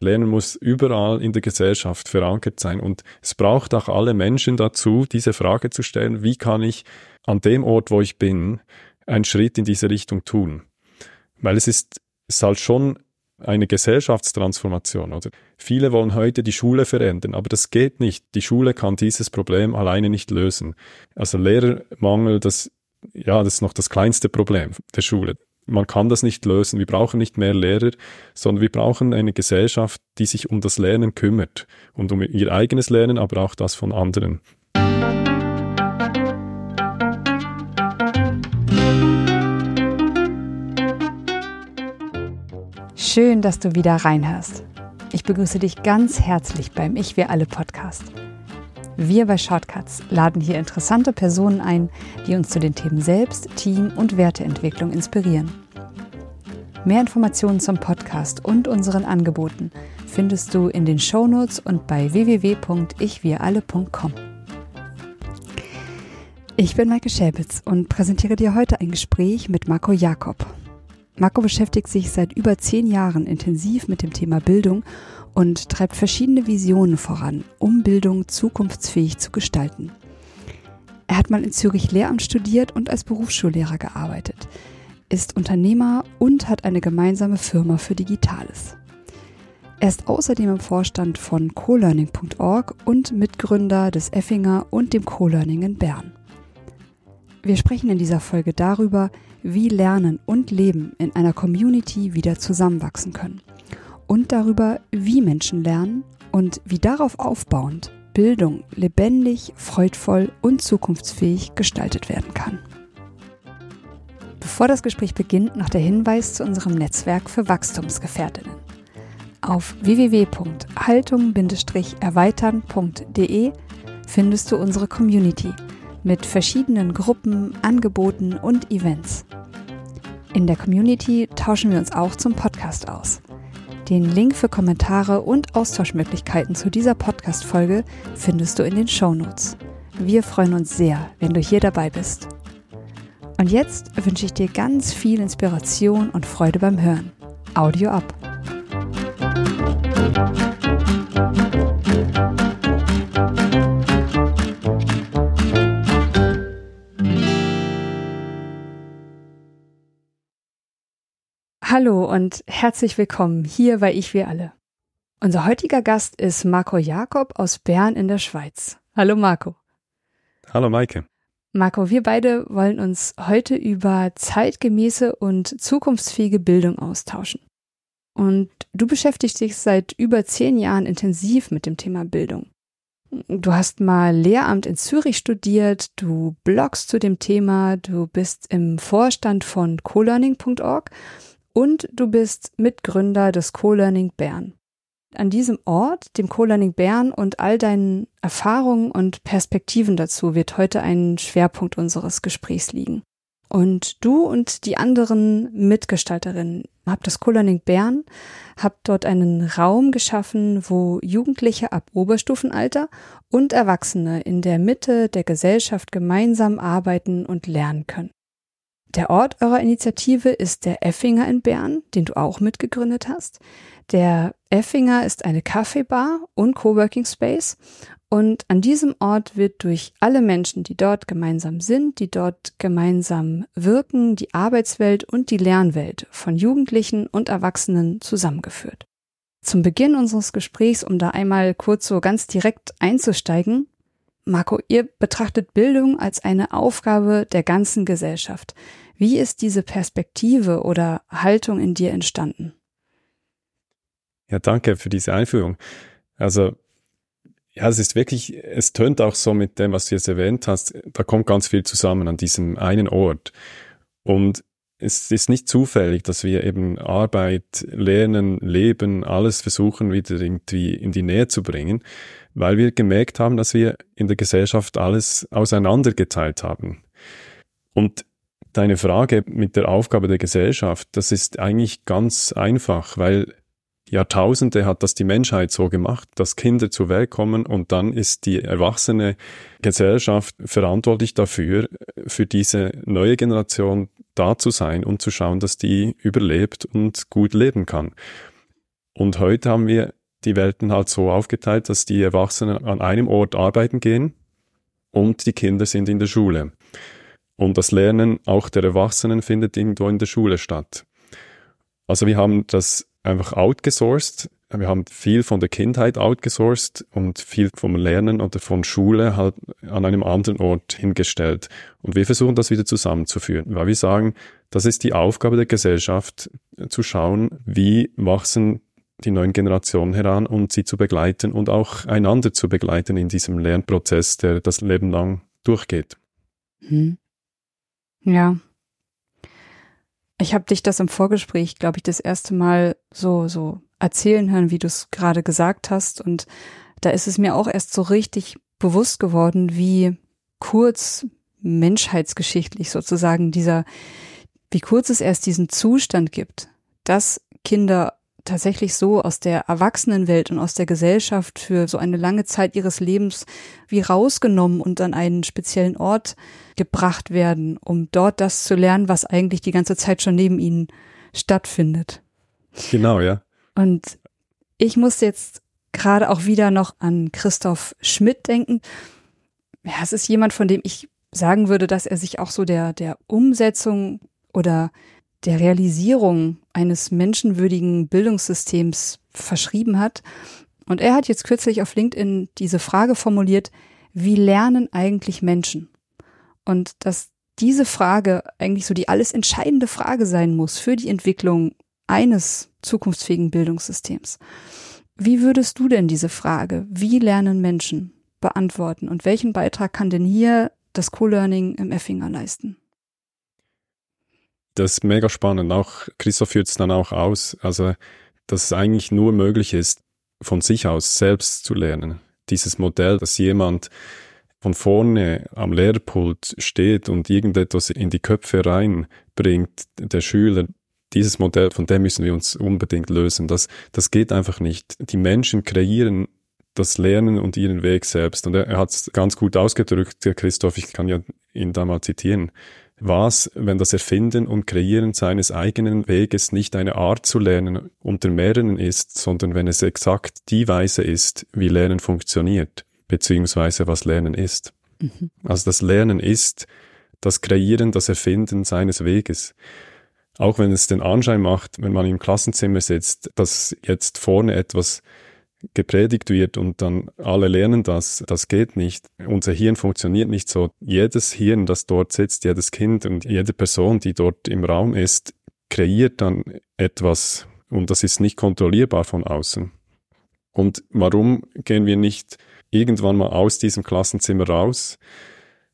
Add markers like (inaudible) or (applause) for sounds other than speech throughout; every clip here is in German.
Lernen muss überall in der Gesellschaft verankert sein und es braucht auch alle Menschen dazu, diese Frage zu stellen, wie kann ich an dem Ort, wo ich bin, einen Schritt in diese Richtung tun? Weil es ist, es ist halt schon eine Gesellschaftstransformation, oder? Viele wollen heute die Schule verändern, aber das geht nicht. Die Schule kann dieses Problem alleine nicht lösen. Also Lehrermangel, das, ja, das ist noch das kleinste Problem der Schule. Man kann das nicht lösen. Wir brauchen nicht mehr Lehrer, sondern wir brauchen eine Gesellschaft, die sich um das Lernen kümmert und um ihr eigenes Lernen, aber auch das von anderen. Schön, dass du wieder reinhörst. Ich begrüße dich ganz herzlich beim Ich Wir Alle Podcast. Wir bei Shortcuts laden hier interessante Personen ein, die uns zu den Themen Selbst, Team und Werteentwicklung inspirieren. Mehr Informationen zum Podcast und unseren Angeboten findest du in den Shownotes und bei www.ichwiralle.com. Ich bin Maike Schäbitz und präsentiere dir heute ein Gespräch mit Marco Jakob, Marco beschäftigt sich seit über zehn Jahren intensiv mit dem Thema Bildung und treibt verschiedene Visionen voran, um Bildung zukunftsfähig zu gestalten. Er hat mal in Zürich Lehramt studiert und als Berufsschullehrer gearbeitet, ist Unternehmer und hat eine gemeinsame Firma für Digitales. Er ist außerdem im Vorstand von colearning.org und Mitgründer des Effinger und dem Co-Learning in Bern. Wir sprechen in dieser Folge darüber, wie Lernen und Leben in einer Community wieder zusammenwachsen können. Und darüber, wie Menschen lernen und wie darauf aufbauend Bildung lebendig, freudvoll und zukunftsfähig gestaltet werden kann. Bevor das Gespräch beginnt, noch der Hinweis zu unserem Netzwerk für Wachstumsgefährtinnen. Auf www.haltung-erweitern.de findest du unsere Community – mit verschiedenen Gruppen, Angeboten und Events. In der Community tauschen wir uns auch zum Podcast aus. Den Link für Kommentare und Austauschmöglichkeiten zu dieser Podcast-Folge findest du in den Show Notes. Wir freuen uns sehr, wenn du hier dabei bist. Und jetzt wünsche ich dir ganz viel Inspiration und Freude beim Hören. Audio ab. Hallo und herzlich willkommen hier bei Ich Wir Alle. Unser heutiger Gast ist Marco Jakob aus Bern in der Schweiz. Hallo Marco. Hallo Maike. Marco, wir beide wollen uns heute über zeitgemäße und zukunftsfähige Bildung austauschen. Und du beschäftigst dich seit über zehn Jahren intensiv mit dem Thema Bildung. Du hast mal Lehramt in Zürich studiert, du bloggst zu dem Thema, du bist im Vorstand von colearning.org und du bist Mitgründer des Co-Learning Bern. An diesem Ort, dem Co-Learning Bern und all deinen Erfahrungen und Perspektiven dazu wird heute ein Schwerpunkt unseres Gesprächs liegen. Und du und die anderen Mitgestalterinnen habt das Co-Learning Bern, habt dort einen Raum geschaffen, wo Jugendliche ab Oberstufenalter und Erwachsene in der Mitte der Gesellschaft gemeinsam arbeiten und lernen können. Der Ort eurer Initiative ist der Effinger in Bern, den du auch mitgegründet hast. Der Effinger ist eine Kaffeebar und Coworking Space und an diesem Ort wird durch alle Menschen, die dort gemeinsam sind, die dort gemeinsam wirken, die Arbeitswelt und die Lernwelt von Jugendlichen und Erwachsenen zusammengeführt. Zum Beginn unseres Gesprächs, um da einmal kurz so ganz direkt einzusteigen, Marco, ihr betrachtet Bildung als eine Aufgabe der ganzen Gesellschaft. Wie ist diese Perspektive oder Haltung in dir entstanden? Ja, danke für diese Einführung. Also, ja, es ist wirklich, es tönt auch so mit dem, was du jetzt erwähnt hast, da kommt ganz viel zusammen an diesem einen Ort. Und es ist nicht zufällig, dass wir eben Arbeit, Lernen, Leben, alles versuchen wieder irgendwie in die Nähe zu bringen, weil wir gemerkt haben, dass wir in der Gesellschaft alles auseinandergeteilt haben. Und deine Frage mit der Aufgabe der Gesellschaft, das ist eigentlich ganz einfach, weil Jahrtausende hat das die Menschheit so gemacht, dass Kinder zur Welt kommen und dann ist die erwachsene Gesellschaft verantwortlich dafür, für diese neue Generation da zu sein und zu schauen, dass die überlebt und gut leben kann. Und heute haben wir die Welten halt so aufgeteilt, dass die Erwachsenen an einem Ort arbeiten gehen und die Kinder sind in der Schule. Und das Lernen auch der Erwachsenen findet irgendwo in der Schule statt. Also wir haben das einfach outgesourced. Wir haben viel von der Kindheit outgesourced und viel vom Lernen oder von Schule halt an einem anderen Ort hingestellt. Und wir versuchen das wieder zusammenzuführen, weil wir sagen, das ist die Aufgabe der Gesellschaft, zu schauen, wie wachsen die neuen Generationen heran und sie zu begleiten und auch einander zu begleiten in diesem Lernprozess, der das Leben lang durchgeht. Hm. Ja. Ich habe dich das im Vorgespräch, glaube ich, das erste Mal so so erzählen hören, wie du es gerade gesagt hast und da ist es mir auch erst so richtig bewusst geworden, wie kurz menschheitsgeschichtlich sozusagen dieser wie kurz es erst diesen Zustand gibt, dass Kinder tatsächlich so aus der Erwachsenenwelt und aus der Gesellschaft für so eine lange Zeit ihres Lebens wie rausgenommen und an einen speziellen Ort gebracht werden, um dort das zu lernen, was eigentlich die ganze Zeit schon neben ihnen stattfindet. Genau, ja. Und ich muss jetzt gerade auch wieder noch an Christoph Schmidt denken. Ja, es ist jemand, von dem ich sagen würde, dass er sich auch so der, der Umsetzung oder der Realisierung eines menschenwürdigen Bildungssystems verschrieben hat. Und er hat jetzt kürzlich auf LinkedIn diese Frage formuliert, wie lernen eigentlich Menschen? Und dass diese Frage eigentlich so die alles entscheidende Frage sein muss für die Entwicklung eines zukunftsfähigen Bildungssystems. Wie würdest du denn diese Frage, wie lernen Menschen, beantworten und welchen Beitrag kann denn hier das Co-Learning im Effinger leisten? Das ist mega spannend. Auch Christoph führt es dann auch aus, also dass es eigentlich nur möglich ist, von sich aus selbst zu lernen. Dieses Modell, dass jemand von vorne am Lehrpult steht und irgendetwas in die Köpfe reinbringt, der Schüler, dieses Modell, von dem müssen wir uns unbedingt lösen. Das, das geht einfach nicht. Die Menschen kreieren das Lernen und ihren Weg selbst. Und er, er hat es ganz gut ausgedrückt, der Christoph, ich kann ja ihn da mal zitieren was, wenn das Erfinden und Kreieren seines eigenen Weges nicht eine Art zu lernen unter mehreren ist, sondern wenn es exakt die Weise ist, wie Lernen funktioniert, beziehungsweise was Lernen ist. Mhm. Also das Lernen ist das Kreieren, das Erfinden seines Weges. Auch wenn es den Anschein macht, wenn man im Klassenzimmer sitzt, dass jetzt vorne etwas gepredigt wird und dann alle lernen das, das geht nicht. Unser Hirn funktioniert nicht so. Jedes Hirn, das dort sitzt, jedes Kind und jede Person, die dort im Raum ist, kreiert dann etwas und das ist nicht kontrollierbar von außen. Und warum gehen wir nicht irgendwann mal aus diesem Klassenzimmer raus?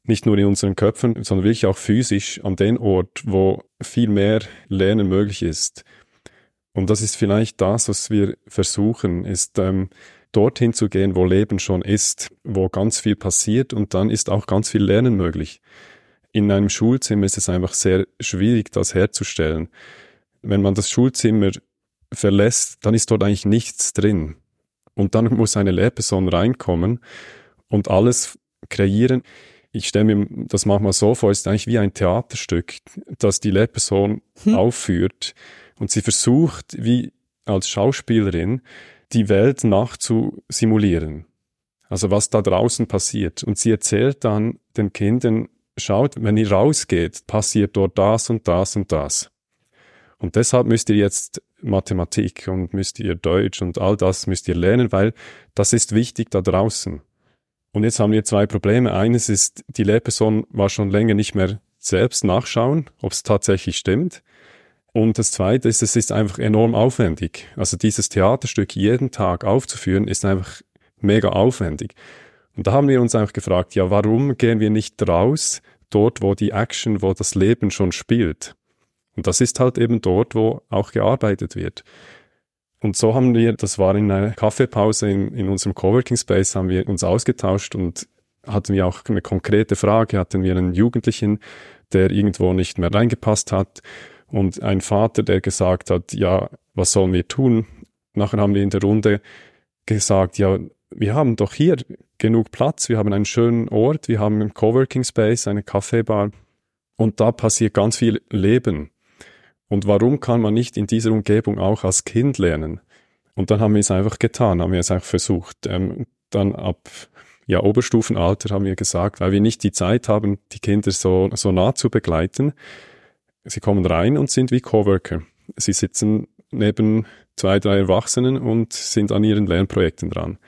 Nicht nur in unseren Köpfen, sondern wirklich auch physisch an den Ort, wo viel mehr Lernen möglich ist und das ist vielleicht das, was wir versuchen, ist ähm, dorthin zu gehen, wo Leben schon ist, wo ganz viel passiert und dann ist auch ganz viel Lernen möglich. In einem Schulzimmer ist es einfach sehr schwierig, das herzustellen. Wenn man das Schulzimmer verlässt, dann ist dort eigentlich nichts drin. Und dann muss eine Lehrperson reinkommen und alles kreieren. Ich stelle mir das manchmal so vor, es ist eigentlich wie ein Theaterstück, das die Lehrperson hm. aufführt und sie versucht, wie als Schauspielerin, die Welt nachzusimulieren. Also was da draußen passiert. Und sie erzählt dann den Kindern, schaut, wenn ihr rausgeht, passiert dort das und das und das. Und deshalb müsst ihr jetzt Mathematik und müsst ihr Deutsch und all das müsst ihr lernen, weil das ist wichtig da draußen. Und jetzt haben wir zwei Probleme. Eines ist, die Lehrperson war schon länger nicht mehr selbst nachschauen, ob es tatsächlich stimmt. Und das Zweite ist, es ist einfach enorm aufwendig. Also dieses Theaterstück jeden Tag aufzuführen, ist einfach mega aufwendig. Und da haben wir uns einfach gefragt, ja, warum gehen wir nicht raus, dort, wo die Action, wo das Leben schon spielt? Und das ist halt eben dort, wo auch gearbeitet wird. Und so haben wir, das war in einer Kaffeepause in, in unserem Coworking Space, haben wir uns ausgetauscht und hatten wir auch eine konkrete Frage, hatten wir einen Jugendlichen, der irgendwo nicht mehr reingepasst hat und ein Vater, der gesagt hat, ja, was sollen wir tun? Nachher haben wir in der Runde gesagt, ja, wir haben doch hier genug Platz, wir haben einen schönen Ort, wir haben einen Coworking Space, eine Kaffeebar und da passiert ganz viel Leben. Und warum kann man nicht in dieser Umgebung auch als Kind lernen? Und dann haben wir es einfach getan, haben wir es einfach versucht. Ähm, dann ab ja, Oberstufenalter haben wir gesagt, weil wir nicht die Zeit haben, die Kinder so, so nah zu begleiten. Sie kommen rein und sind wie Coworker. Sie sitzen neben zwei, drei Erwachsenen und sind an ihren Lernprojekten dran.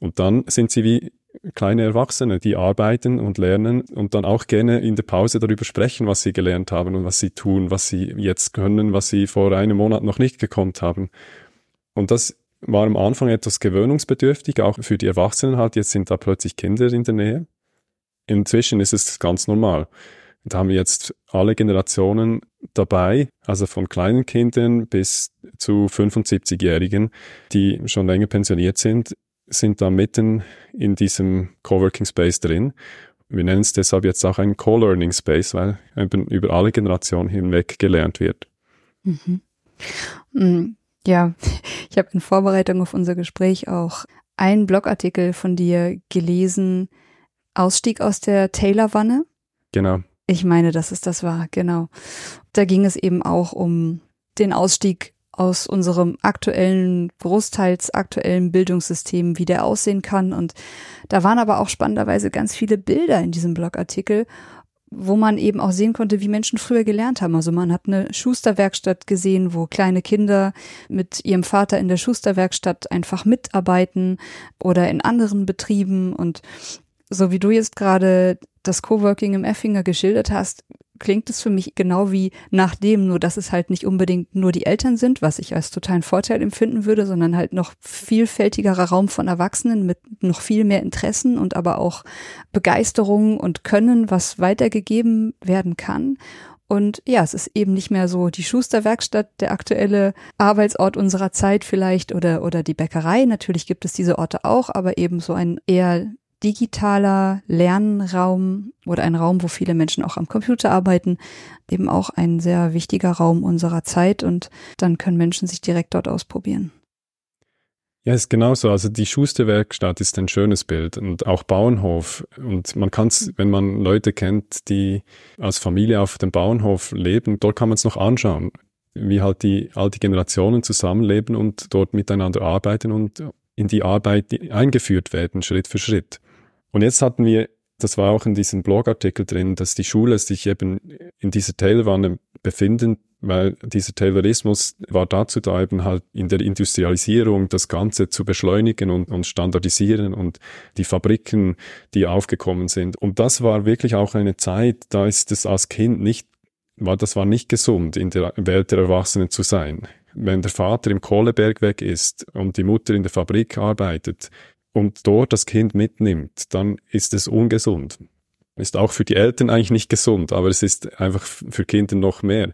Und dann sind sie wie kleine Erwachsene, die arbeiten und lernen und dann auch gerne in der Pause darüber sprechen, was sie gelernt haben und was sie tun, was sie jetzt können, was sie vor einem Monat noch nicht gekonnt haben. Und das war am Anfang etwas gewöhnungsbedürftig, auch für die Erwachsenen halt. Jetzt sind da plötzlich Kinder in der Nähe. Inzwischen ist es ganz normal. Da haben wir jetzt alle Generationen dabei, also von kleinen Kindern bis zu 75-Jährigen, die schon länger pensioniert sind, sind da mitten in diesem Coworking Space drin. Wir nennen es deshalb jetzt auch ein Co-Learning Space, weil eben über alle Generationen hinweg gelernt wird. Mhm. Mm, ja, ich habe in Vorbereitung auf unser Gespräch auch einen Blogartikel von dir gelesen, Ausstieg aus der Taylor-Wanne. Genau. Ich meine, dass es das war, genau. Da ging es eben auch um den Ausstieg aus unserem aktuellen, großteils aktuellen Bildungssystem, wie der aussehen kann. Und da waren aber auch spannenderweise ganz viele Bilder in diesem Blogartikel, wo man eben auch sehen konnte, wie Menschen früher gelernt haben. Also man hat eine Schusterwerkstatt gesehen, wo kleine Kinder mit ihrem Vater in der Schusterwerkstatt einfach mitarbeiten oder in anderen Betrieben und so wie du jetzt gerade das Coworking im Effinger geschildert hast, klingt es für mich genau wie nach dem, nur dass es halt nicht unbedingt nur die Eltern sind, was ich als totalen Vorteil empfinden würde, sondern halt noch vielfältigerer Raum von Erwachsenen mit noch viel mehr Interessen und aber auch Begeisterung und Können, was weitergegeben werden kann. Und ja, es ist eben nicht mehr so die Schusterwerkstatt, der aktuelle Arbeitsort unserer Zeit vielleicht oder, oder die Bäckerei. Natürlich gibt es diese Orte auch, aber eben so ein eher digitaler Lernraum oder ein Raum, wo viele Menschen auch am Computer arbeiten, eben auch ein sehr wichtiger Raum unserer Zeit und dann können Menschen sich direkt dort ausprobieren. Ja, ist genauso. Also die Schusterwerkstatt ist ein schönes Bild und auch Bauernhof. Und man kann es, wenn man Leute kennt, die als Familie auf dem Bauernhof leben, dort kann man es noch anschauen, wie halt die alte Generationen zusammenleben und dort miteinander arbeiten und in die Arbeit eingeführt werden, Schritt für Schritt. Und jetzt hatten wir, das war auch in diesem Blogartikel drin, dass die Schule sich eben in dieser Tailwanne befinden, weil dieser Taylorismus war dazu da, eben halt in der Industrialisierung das Ganze zu beschleunigen und, und standardisieren und die Fabriken, die aufgekommen sind. Und das war wirklich auch eine Zeit, da ist es als Kind nicht, war, das war nicht gesund, in der Welt der Erwachsenen zu sein. Wenn der Vater im Kohleberg weg ist und die Mutter in der Fabrik arbeitet, und dort das Kind mitnimmt, dann ist es ungesund. Ist auch für die Eltern eigentlich nicht gesund, aber es ist einfach für Kinder noch mehr.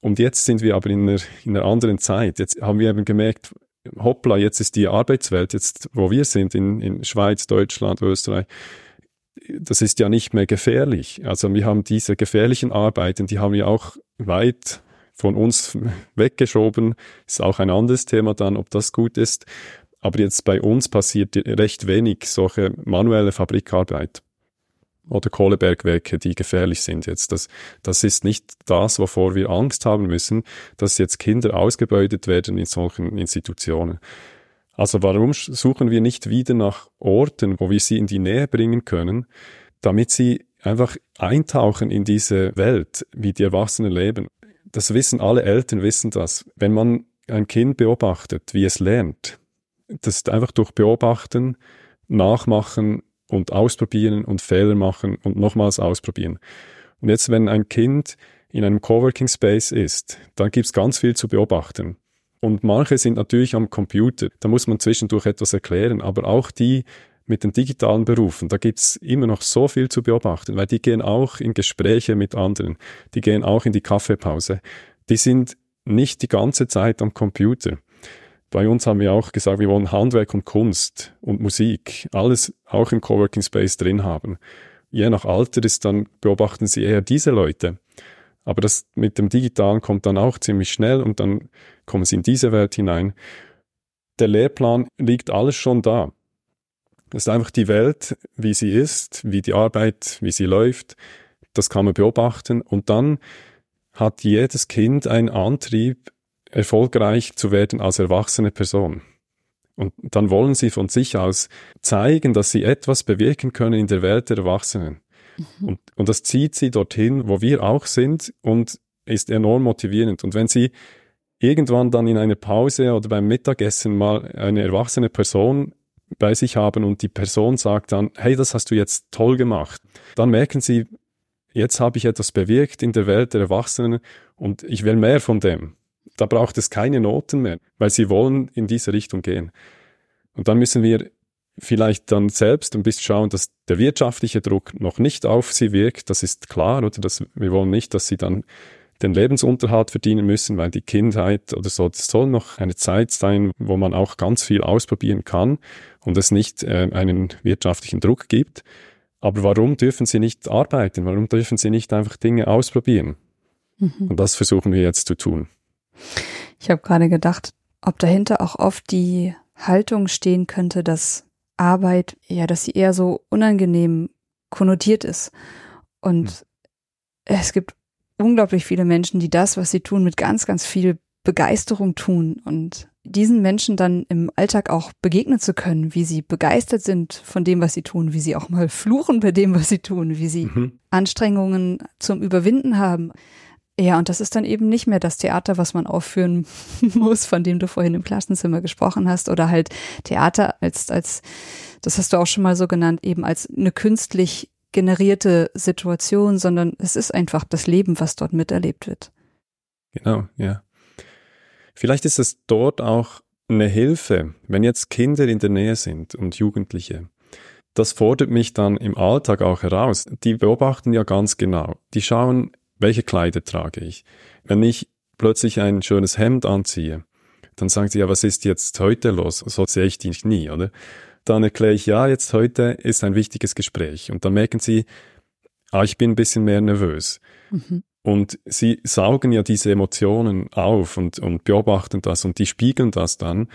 Und jetzt sind wir aber in einer, in einer anderen Zeit. Jetzt haben wir eben gemerkt, hoppla, jetzt ist die Arbeitswelt, jetzt wo wir sind, in, in Schweiz, Deutschland, Österreich, das ist ja nicht mehr gefährlich. Also wir haben diese gefährlichen Arbeiten, die haben wir auch weit von uns weggeschoben. Ist auch ein anderes Thema dann, ob das gut ist. Aber jetzt bei uns passiert recht wenig solche manuelle Fabrikarbeit oder Kohlebergwerke, die gefährlich sind jetzt. Das, das ist nicht das, wovor wir Angst haben müssen, dass jetzt Kinder ausgebeutet werden in solchen Institutionen. Also warum suchen wir nicht wieder nach Orten, wo wir sie in die Nähe bringen können, damit sie einfach eintauchen in diese Welt, wie die Erwachsenen leben. Das wissen alle Eltern, wissen das. Wenn man ein Kind beobachtet, wie es lernt, das ist einfach durch Beobachten, Nachmachen und ausprobieren und Fehler machen und nochmals ausprobieren. Und jetzt, wenn ein Kind in einem Coworking Space ist, dann gibt's ganz viel zu beobachten. Und manche sind natürlich am Computer, da muss man zwischendurch etwas erklären, aber auch die mit den digitalen Berufen, da gibt's immer noch so viel zu beobachten, weil die gehen auch in Gespräche mit anderen, die gehen auch in die Kaffeepause, die sind nicht die ganze Zeit am Computer. Bei uns haben wir auch gesagt, wir wollen Handwerk und Kunst und Musik, alles auch im Coworking Space drin haben. Je nach Alter ist dann, beobachten Sie eher diese Leute. Aber das mit dem Digitalen kommt dann auch ziemlich schnell und dann kommen Sie in diese Welt hinein. Der Lehrplan liegt alles schon da. Das ist einfach die Welt, wie sie ist, wie die Arbeit, wie sie läuft. Das kann man beobachten und dann hat jedes Kind einen Antrieb, erfolgreich zu werden als erwachsene Person. Und dann wollen sie von sich aus zeigen, dass sie etwas bewirken können in der Welt der Erwachsenen. Mhm. Und, und das zieht sie dorthin, wo wir auch sind und ist enorm motivierend. Und wenn sie irgendwann dann in einer Pause oder beim Mittagessen mal eine erwachsene Person bei sich haben und die Person sagt dann, hey, das hast du jetzt toll gemacht, dann merken sie, jetzt habe ich etwas bewirkt in der Welt der Erwachsenen und ich will mehr von dem. Da braucht es keine Noten mehr, weil sie wollen in diese Richtung gehen. Und dann müssen wir vielleicht dann selbst ein bisschen schauen, dass der wirtschaftliche Druck noch nicht auf sie wirkt. Das ist klar, oder? Dass wir wollen nicht, dass sie dann den Lebensunterhalt verdienen müssen, weil die Kindheit oder so, das soll noch eine Zeit sein, wo man auch ganz viel ausprobieren kann und es nicht äh, einen wirtschaftlichen Druck gibt. Aber warum dürfen sie nicht arbeiten? Warum dürfen sie nicht einfach Dinge ausprobieren? Mhm. Und das versuchen wir jetzt zu tun. Ich habe gerade gedacht, ob dahinter auch oft die Haltung stehen könnte, dass Arbeit, ja, dass sie eher so unangenehm konnotiert ist. Und mhm. es gibt unglaublich viele Menschen, die das, was sie tun, mit ganz, ganz viel Begeisterung tun und diesen Menschen dann im Alltag auch begegnen zu können, wie sie begeistert sind von dem, was sie tun, wie sie auch mal fluchen bei dem, was sie tun, wie sie mhm. Anstrengungen zum Überwinden haben. Ja, und das ist dann eben nicht mehr das Theater, was man aufführen (laughs) muss, von dem du vorhin im Klassenzimmer gesprochen hast, oder halt Theater als, als, das hast du auch schon mal so genannt, eben als eine künstlich generierte Situation, sondern es ist einfach das Leben, was dort miterlebt wird. Genau, ja. Vielleicht ist es dort auch eine Hilfe, wenn jetzt Kinder in der Nähe sind und Jugendliche. Das fordert mich dann im Alltag auch heraus. Die beobachten ja ganz genau. Die schauen, welche Kleider trage ich? Wenn ich plötzlich ein schönes Hemd anziehe, dann sagen sie ja, was ist jetzt heute los? So sehe ich dich nie, oder? Dann erkläre ich, ja, jetzt heute ist ein wichtiges Gespräch. Und dann merken sie, ah, ich bin ein bisschen mehr nervös. Mhm. Und sie saugen ja diese Emotionen auf und, und beobachten das und die spiegeln das dann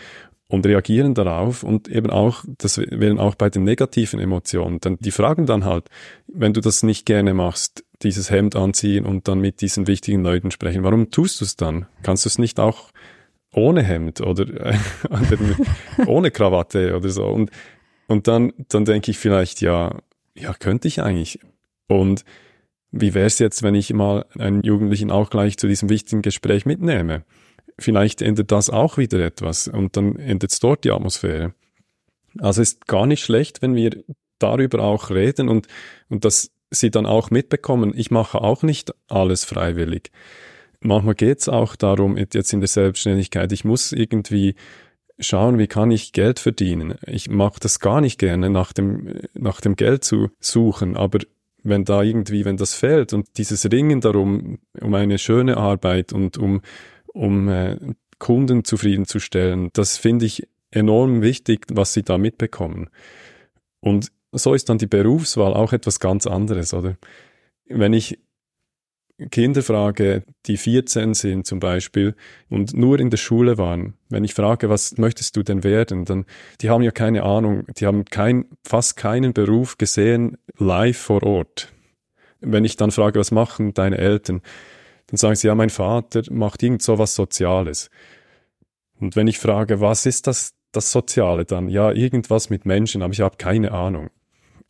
und reagieren darauf und eben auch, das wären auch bei den negativen Emotionen, dann die fragen dann halt, wenn du das nicht gerne machst, dieses Hemd anziehen und dann mit diesen wichtigen Leuten sprechen, warum tust du es dann? Kannst du es nicht auch ohne Hemd oder, (laughs) ohne Krawatte oder so? Und, und dann, dann denke ich vielleicht, ja, ja, könnte ich eigentlich. Und wie wäre es jetzt, wenn ich mal einen Jugendlichen auch gleich zu diesem wichtigen Gespräch mitnehme? vielleicht ändert das auch wieder etwas und dann ändert dort die Atmosphäre. Also ist gar nicht schlecht, wenn wir darüber auch reden und, und dass sie dann auch mitbekommen, ich mache auch nicht alles freiwillig. Manchmal geht es auch darum, jetzt in der Selbstständigkeit, ich muss irgendwie schauen, wie kann ich Geld verdienen. Ich mache das gar nicht gerne, nach dem, nach dem Geld zu suchen, aber wenn da irgendwie, wenn das fehlt und dieses Ringen darum, um eine schöne Arbeit und um um äh, Kunden zufriedenzustellen. Das finde ich enorm wichtig, was sie da mitbekommen. Und so ist dann die Berufswahl auch etwas ganz anderes, oder? Wenn ich Kinder frage, die 14 sind zum Beispiel und nur in der Schule waren, wenn ich frage, was möchtest du denn werden, dann, die haben ja keine Ahnung, die haben kein, fast keinen Beruf gesehen live vor Ort. Wenn ich dann frage, was machen deine Eltern, dann sagen sie, ja, mein Vater macht irgend so was Soziales. Und wenn ich frage, was ist das, das Soziale dann? Ja, irgendwas mit Menschen, aber ich habe keine Ahnung.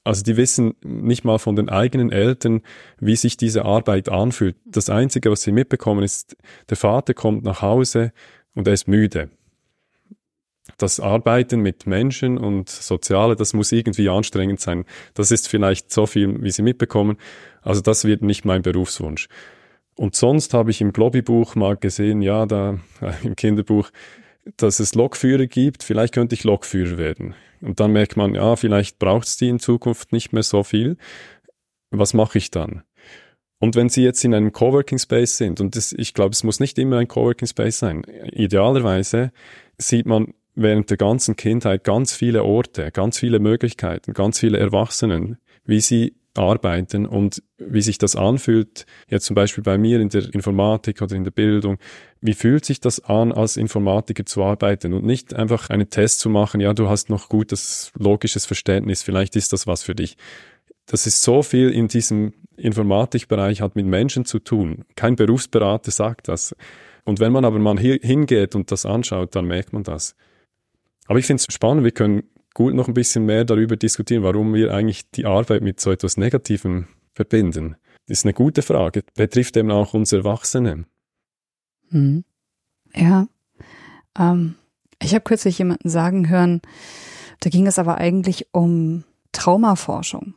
Also die wissen nicht mal von den eigenen Eltern, wie sich diese Arbeit anfühlt. Das Einzige, was sie mitbekommen, ist, der Vater kommt nach Hause und er ist müde. Das Arbeiten mit Menschen und Soziale, das muss irgendwie anstrengend sein. Das ist vielleicht so viel, wie sie mitbekommen. Also das wird nicht mein Berufswunsch. Und sonst habe ich im Globby-Buch mal gesehen, ja, da (laughs) im Kinderbuch, dass es Lokführer gibt. Vielleicht könnte ich Lokführer werden. Und dann merkt man, ja, vielleicht braucht es die in Zukunft nicht mehr so viel. Was mache ich dann? Und wenn Sie jetzt in einem Coworking Space sind, und das, ich glaube, es muss nicht immer ein Coworking Space sein, idealerweise sieht man während der ganzen Kindheit ganz viele Orte, ganz viele Möglichkeiten, ganz viele Erwachsenen, wie sie arbeiten und wie sich das anfühlt, jetzt zum Beispiel bei mir in der Informatik oder in der Bildung, wie fühlt sich das an, als Informatiker zu arbeiten und nicht einfach einen Test zu machen, ja, du hast noch gutes logisches Verständnis, vielleicht ist das was für dich. Das ist so viel in diesem Informatikbereich hat mit Menschen zu tun. Kein Berufsberater sagt das. Und wenn man aber mal hingeht und das anschaut, dann merkt man das. Aber ich finde es spannend, wir können gut noch ein bisschen mehr darüber diskutieren, warum wir eigentlich die Arbeit mit so etwas Negativem verbinden. Das ist eine gute Frage. Betrifft eben auch uns Erwachsene. Hm. Ja. Ähm, ich habe kürzlich jemanden sagen hören, da ging es aber eigentlich um Traumaforschung.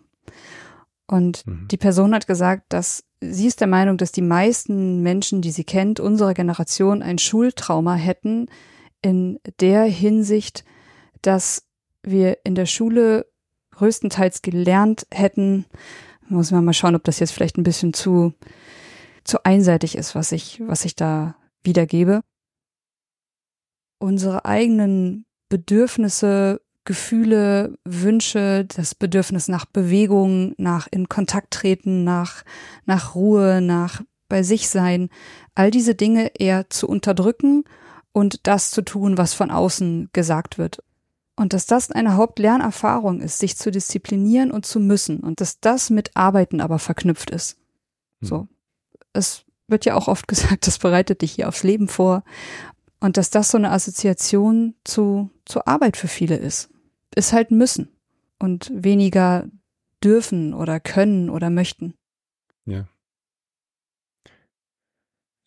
Und mhm. die Person hat gesagt, dass sie ist der Meinung, dass die meisten Menschen, die sie kennt, unserer Generation ein Schultrauma hätten in der Hinsicht, dass wir in der Schule größtenteils gelernt hätten, muss man mal schauen, ob das jetzt vielleicht ein bisschen zu, zu einseitig ist, was ich, was ich da wiedergebe. Unsere eigenen Bedürfnisse Gefühle, Wünsche, das Bedürfnis nach Bewegung, nach in Kontakt treten, nach, nach Ruhe, nach bei sich sein, all diese Dinge eher zu unterdrücken und das zu tun, was von außen gesagt wird. Und dass das eine Hauptlernerfahrung ist, sich zu disziplinieren und zu müssen und dass das mit Arbeiten aber verknüpft ist. Hm. So. Es wird ja auch oft (laughs) gesagt, das bereitet dich hier aufs Leben vor. Und dass das so eine Assoziation zu, zu Arbeit für viele ist ist halt müssen und weniger dürfen oder können oder möchten. Ja.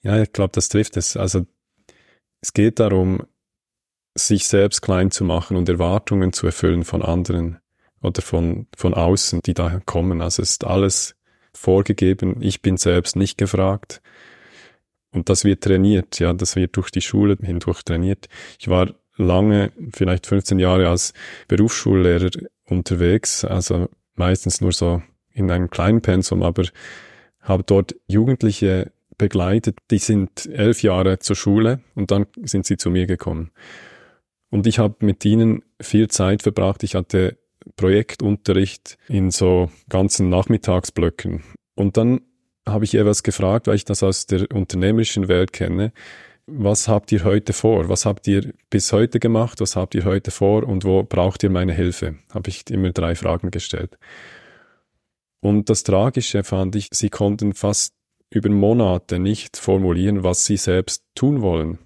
Ja, ich glaube, das trifft es. Also es geht darum, sich selbst klein zu machen und Erwartungen zu erfüllen von anderen oder von, von außen, die daher kommen. Also es ist alles vorgegeben. Ich bin selbst nicht gefragt. Und das wird trainiert, ja, das wird durch die Schule hindurch trainiert. Ich war lange, vielleicht 15 Jahre als Berufsschullehrer unterwegs, also meistens nur so in einem kleinen Pensum, aber habe dort Jugendliche begleitet, die sind elf Jahre zur Schule und dann sind sie zu mir gekommen. Und ich habe mit ihnen viel Zeit verbracht. Ich hatte Projektunterricht in so ganzen Nachmittagsblöcken. Und dann habe ich etwas gefragt, weil ich das aus der unternehmerischen Welt kenne was habt ihr heute vor? Was habt ihr bis heute gemacht? Was habt ihr heute vor? Und wo braucht ihr meine Hilfe? Habe ich immer drei Fragen gestellt. Und das Tragische fand ich, sie konnten fast über Monate nicht formulieren, was sie selbst tun wollen.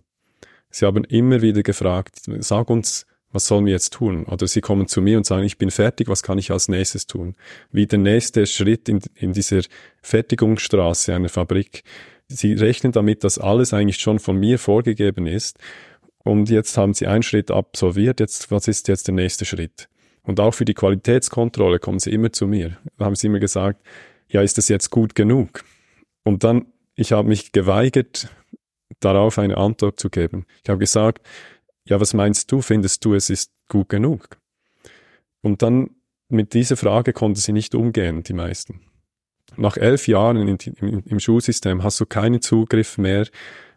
Sie haben immer wieder gefragt, sag uns, was sollen wir jetzt tun? Oder sie kommen zu mir und sagen, ich bin fertig, was kann ich als nächstes tun? Wie der nächste Schritt in, in dieser Fertigungsstraße einer Fabrik sie rechnen damit, dass alles eigentlich schon von mir vorgegeben ist. Und jetzt haben sie einen Schritt absolviert. Jetzt, was ist jetzt der nächste Schritt? Und auch für die Qualitätskontrolle kommen sie immer zu mir. Da haben sie immer gesagt, ja, ist das jetzt gut genug? Und dann, ich habe mich geweigert, darauf eine Antwort zu geben. Ich habe gesagt, ja, was meinst du? Findest du, es ist gut genug? Und dann mit dieser Frage konnten sie nicht umgehen, die meisten nach elf Jahren in, im, im Schulsystem hast du keinen Zugriff mehr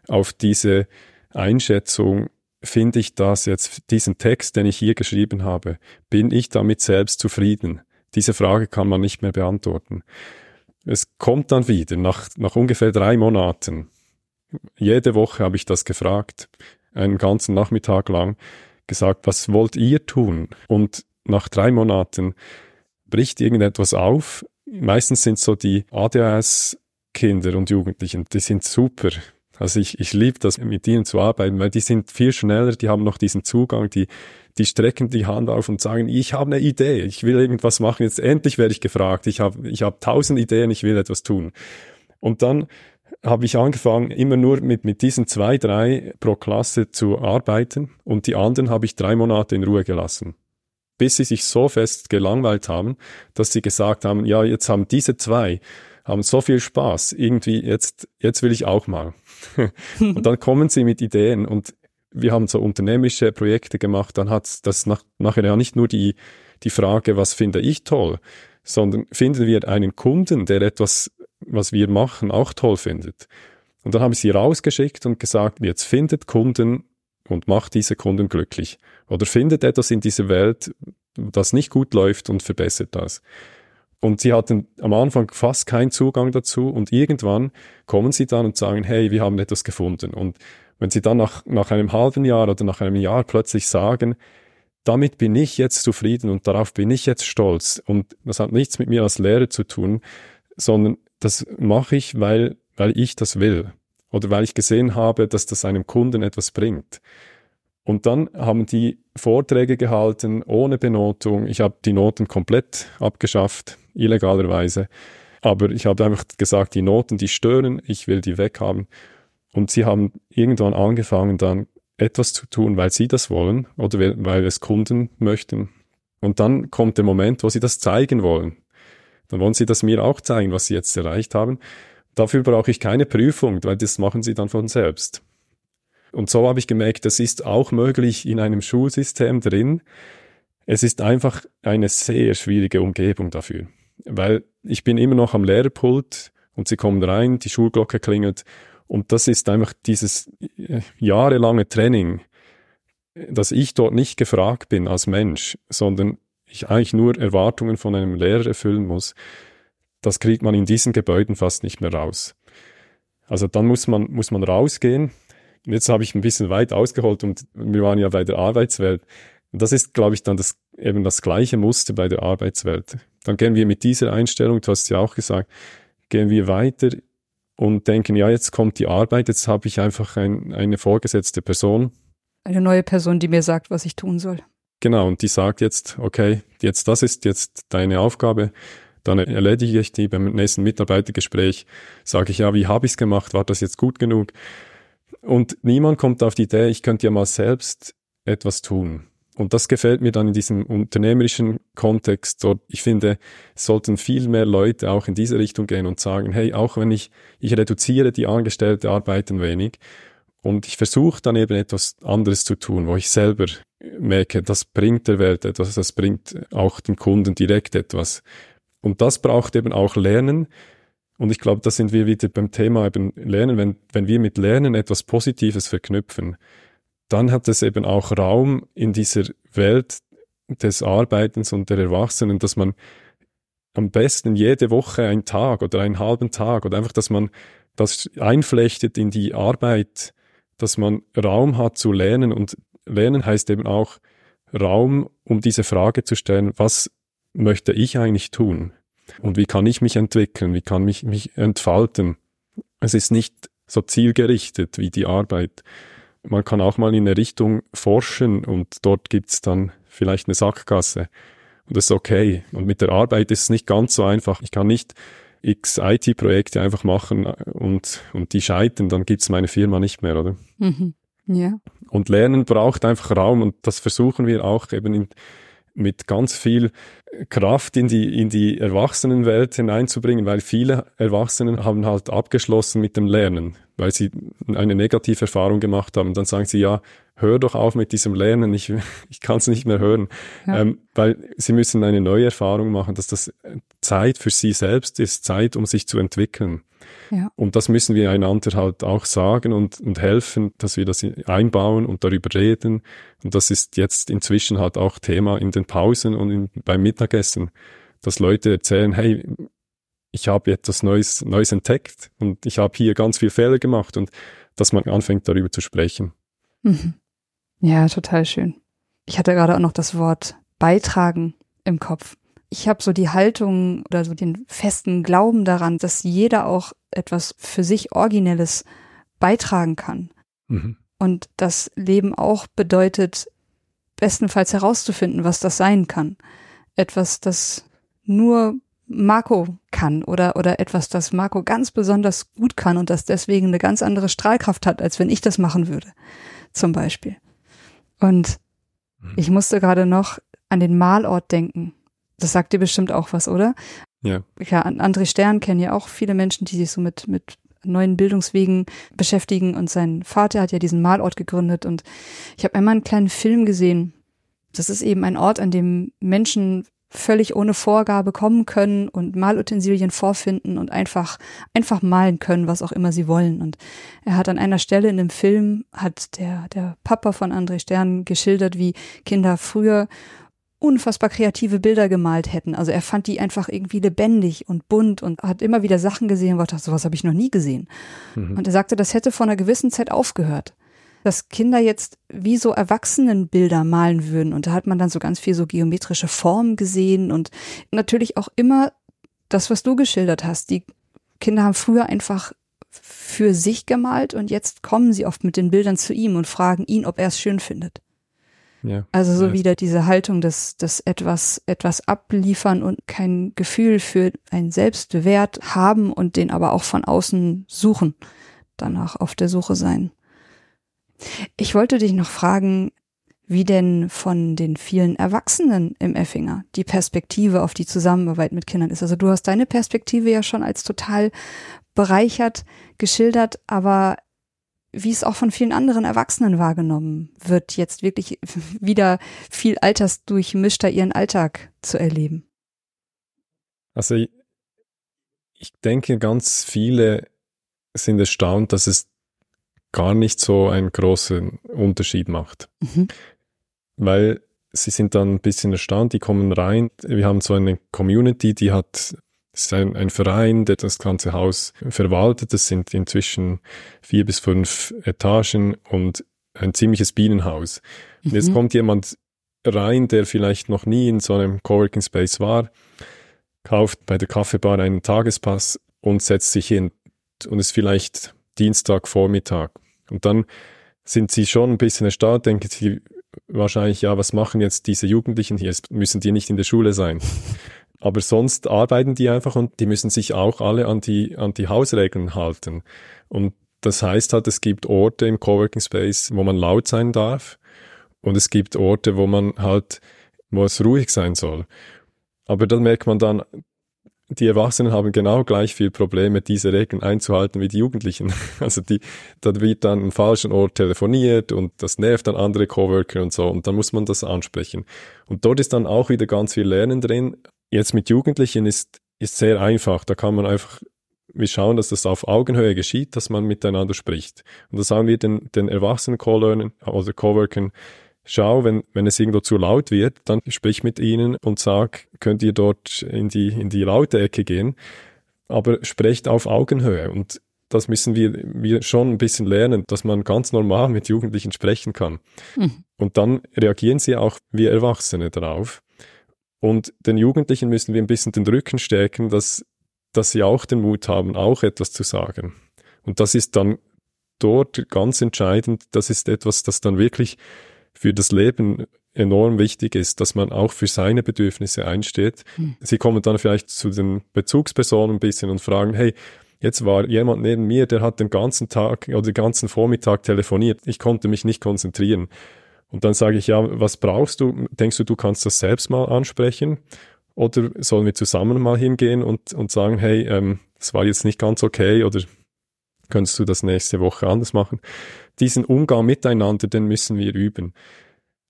auf diese Einschätzung, finde ich das jetzt, diesen Text, den ich hier geschrieben habe, bin ich damit selbst zufrieden? Diese Frage kann man nicht mehr beantworten. Es kommt dann wieder, nach, nach ungefähr drei Monaten. Jede Woche habe ich das gefragt, einen ganzen Nachmittag lang, gesagt, was wollt ihr tun? Und nach drei Monaten bricht irgendetwas auf, meistens sind so die ADHS-Kinder und Jugendlichen, die sind super. Also ich, ich liebe das, mit ihnen zu arbeiten, weil die sind viel schneller, die haben noch diesen Zugang, die, die strecken die Hand auf und sagen, ich habe eine Idee, ich will irgendwas machen, jetzt endlich werde ich gefragt, ich habe ich hab tausend Ideen, ich will etwas tun. Und dann habe ich angefangen, immer nur mit, mit diesen zwei, drei pro Klasse zu arbeiten und die anderen habe ich drei Monate in Ruhe gelassen bis sie sich so fest gelangweilt haben, dass sie gesagt haben, ja, jetzt haben diese zwei, haben so viel Spaß, irgendwie jetzt, jetzt will ich auch mal. (laughs) und dann kommen sie mit Ideen und wir haben so unternehmische Projekte gemacht, dann hat das nach, nachher ja nicht nur die, die Frage, was finde ich toll, sondern finden wir einen Kunden, der etwas, was wir machen, auch toll findet. Und dann habe ich sie rausgeschickt und gesagt, jetzt findet Kunden und macht diese Kunden glücklich. Oder findet etwas in dieser Welt, das nicht gut läuft und verbessert das. Und sie hatten am Anfang fast keinen Zugang dazu und irgendwann kommen sie dann und sagen, hey, wir haben etwas gefunden. Und wenn sie dann nach, nach einem halben Jahr oder nach einem Jahr plötzlich sagen, damit bin ich jetzt zufrieden und darauf bin ich jetzt stolz und das hat nichts mit mir als Lehrer zu tun, sondern das mache ich, weil, weil ich das will. oder weil ich gesehen habe, dass das einem Kunden etwas bringt. Und dann haben die Vorträge gehalten ohne Benotung. Ich habe die Noten komplett abgeschafft, illegalerweise. Aber ich habe einfach gesagt, die Noten, die stören, ich will die weghaben. Und sie haben irgendwann angefangen, dann etwas zu tun, weil sie das wollen oder weil es Kunden möchten. Und dann kommt der Moment, wo sie das zeigen wollen. Dann wollen sie das mir auch zeigen, was sie jetzt erreicht haben. Dafür brauche ich keine Prüfung, weil das machen sie dann von selbst. Und so habe ich gemerkt, das ist auch möglich in einem Schulsystem drin. Es ist einfach eine sehr schwierige Umgebung dafür, weil ich bin immer noch am Lehrerpult und sie kommen rein, die Schulglocke klingelt und das ist einfach dieses äh, jahrelange Training, dass ich dort nicht gefragt bin als Mensch, sondern ich eigentlich nur Erwartungen von einem Lehrer erfüllen muss. Das kriegt man in diesen Gebäuden fast nicht mehr raus. Also dann muss man, muss man rausgehen. Jetzt habe ich ein bisschen weit ausgeholt und wir waren ja bei der Arbeitswelt. Das ist, glaube ich, dann das, eben das gleiche Muster bei der Arbeitswelt. Dann gehen wir mit dieser Einstellung, du hast ja auch gesagt, gehen wir weiter und denken, ja, jetzt kommt die Arbeit, jetzt habe ich einfach ein, eine vorgesetzte Person. Eine neue Person, die mir sagt, was ich tun soll. Genau, und die sagt jetzt, okay, jetzt das ist jetzt deine Aufgabe, dann erledige ich die beim nächsten Mitarbeitergespräch, sage ich, ja, wie habe ich es gemacht, war das jetzt gut genug? Und niemand kommt auf die Idee, ich könnte ja mal selbst etwas tun. Und das gefällt mir dann in diesem unternehmerischen Kontext. Ich finde, sollten viel mehr Leute auch in diese Richtung gehen und sagen, hey, auch wenn ich, ich reduziere die Angestellte Arbeit ein wenig und ich versuche dann eben etwas anderes zu tun, wo ich selber merke, das bringt der Welt etwas, das bringt auch dem Kunden direkt etwas. Und das braucht eben auch Lernen. Und ich glaube, da sind wir wieder beim Thema eben Lernen. Wenn, wenn wir mit Lernen etwas Positives verknüpfen, dann hat es eben auch Raum in dieser Welt des Arbeitens und der Erwachsenen, dass man am besten jede Woche einen Tag oder einen halben Tag oder einfach, dass man das einflechtet in die Arbeit, dass man Raum hat zu lernen und lernen heißt eben auch Raum, um diese Frage zu stellen, was möchte ich eigentlich tun? Und wie kann ich mich entwickeln? Wie kann ich mich entfalten? Es ist nicht so zielgerichtet wie die Arbeit man kann auch mal in eine Richtung forschen und dort gibt's dann vielleicht eine Sackgasse. Und das ist okay. Und mit der Arbeit ist es nicht ganz so einfach. Ich kann nicht x IT-Projekte einfach machen und, und die scheitern, dann gibt's meine Firma nicht mehr, oder? Mhm. Ja. Und Lernen braucht einfach Raum und das versuchen wir auch eben in, mit ganz viel Kraft in die, in die Erwachsenenwelt hineinzubringen, weil viele Erwachsenen haben halt abgeschlossen mit dem Lernen, weil sie eine negative Erfahrung gemacht haben. Dann sagen sie, ja, hör doch auf mit diesem Lernen, ich, (laughs) ich kann es nicht mehr hören, ja. ähm, weil sie müssen eine neue Erfahrung machen, dass das Zeit für sie selbst ist, Zeit, um sich zu entwickeln. Ja. Und das müssen wir einander halt auch sagen und, und helfen, dass wir das einbauen und darüber reden. Und das ist jetzt inzwischen halt auch Thema in den Pausen und in, beim Mittagessen, dass Leute erzählen, hey, ich habe etwas Neues, Neues entdeckt und ich habe hier ganz viel Fehler gemacht und dass man anfängt darüber zu sprechen. Mhm. Ja, total schön. Ich hatte gerade auch noch das Wort beitragen im Kopf ich habe so die Haltung oder so den festen Glauben daran, dass jeder auch etwas für sich Originelles beitragen kann. Mhm. Und das Leben auch bedeutet, bestenfalls herauszufinden, was das sein kann. Etwas, das nur Marco kann oder, oder etwas, das Marco ganz besonders gut kann und das deswegen eine ganz andere Strahlkraft hat, als wenn ich das machen würde. Zum Beispiel. Und mhm. ich musste gerade noch an den Malort denken. Das sagt dir bestimmt auch was, oder? Ja. Ja, André Stern kennen ja auch viele Menschen, die sich so mit, mit neuen Bildungswegen beschäftigen und sein Vater hat ja diesen Malort gegründet und ich habe einmal einen kleinen Film gesehen. Das ist eben ein Ort, an dem Menschen völlig ohne Vorgabe kommen können und Malutensilien vorfinden und einfach, einfach malen können, was auch immer sie wollen. Und er hat an einer Stelle in dem Film, hat der, der Papa von André Stern geschildert, wie Kinder früher unfassbar kreative Bilder gemalt hätten. Also er fand die einfach irgendwie lebendig und bunt und hat immer wieder Sachen gesehen, er dachte, sowas habe ich noch nie gesehen. Mhm. Und er sagte, das hätte vor einer gewissen Zeit aufgehört. Dass Kinder jetzt wie so Erwachsenenbilder malen würden. Und da hat man dann so ganz viel so geometrische Formen gesehen und natürlich auch immer das, was du geschildert hast. Die Kinder haben früher einfach für sich gemalt und jetzt kommen sie oft mit den Bildern zu ihm und fragen ihn, ob er es schön findet. Ja, also so ja. wieder diese Haltung, dass, dass etwas, etwas abliefern und kein Gefühl für einen Selbstwert haben und den aber auch von außen suchen, danach auf der Suche sein. Ich wollte dich noch fragen, wie denn von den vielen Erwachsenen im Effinger die Perspektive auf die Zusammenarbeit mit Kindern ist. Also du hast deine Perspektive ja schon als total bereichert geschildert, aber wie es auch von vielen anderen Erwachsenen wahrgenommen wird, jetzt wirklich (laughs) wieder viel altersdurchmischter ihren Alltag zu erleben. Also ich, ich denke, ganz viele sind erstaunt, dass es gar nicht so einen großen Unterschied macht. Mhm. Weil sie sind dann ein bisschen erstaunt, die kommen rein. Wir haben so eine Community, die hat es ist ein, ein Verein, der das ganze Haus verwaltet. Es sind inzwischen vier bis fünf Etagen und ein ziemliches Bienenhaus. Mhm. Und jetzt kommt jemand rein, der vielleicht noch nie in so einem Coworking Space war, kauft bei der Kaffeebar einen Tagespass und setzt sich hin und ist vielleicht Dienstagvormittag. Und dann sind sie schon ein bisschen erstaunt, denken sie wahrscheinlich, ja, was machen jetzt diese Jugendlichen hier? Müssen die nicht in der Schule sein? (laughs) Aber sonst arbeiten die einfach und die müssen sich auch alle an die, an die Hausregeln halten. Und das heißt halt, es gibt Orte im Coworking Space, wo man laut sein darf. Und es gibt Orte, wo man halt, wo es ruhig sein soll. Aber dann merkt man dann, die Erwachsenen haben genau gleich viel Probleme, diese Regeln einzuhalten wie die Jugendlichen. (laughs) Also die, da wird dann ein falschen Ort telefoniert und das nervt dann andere Coworker und so und dann muss man das ansprechen. Und dort ist dann auch wieder ganz viel Lernen drin, Jetzt mit Jugendlichen ist, ist sehr einfach. Da kann man einfach, wir schauen, dass das auf Augenhöhe geschieht, dass man miteinander spricht. Und da sagen wir den, den erwachsenen Co-Learnern oder Co-Workern, schau, wenn, wenn es irgendwo zu laut wird, dann sprich mit ihnen und sag, könnt ihr dort in die, in die laute Ecke gehen. Aber sprecht auf Augenhöhe. Und das müssen wir, wir schon ein bisschen lernen, dass man ganz normal mit Jugendlichen sprechen kann. Mhm. Und dann reagieren sie auch wie Erwachsene darauf. Und den Jugendlichen müssen wir ein bisschen den Rücken stärken, dass, dass sie auch den Mut haben, auch etwas zu sagen. Und das ist dann dort ganz entscheidend. Das ist etwas, das dann wirklich für das Leben enorm wichtig ist, dass man auch für seine Bedürfnisse einsteht. Hm. Sie kommen dann vielleicht zu den Bezugspersonen ein bisschen und fragen, hey, jetzt war jemand neben mir, der hat den ganzen Tag oder den ganzen Vormittag telefoniert. Ich konnte mich nicht konzentrieren. Und dann sage ich, ja, was brauchst du? Denkst du, du kannst das selbst mal ansprechen? Oder sollen wir zusammen mal hingehen und, und sagen, hey, ähm, das war jetzt nicht ganz okay oder könntest du das nächste Woche anders machen? Diesen Umgang miteinander, den müssen wir üben.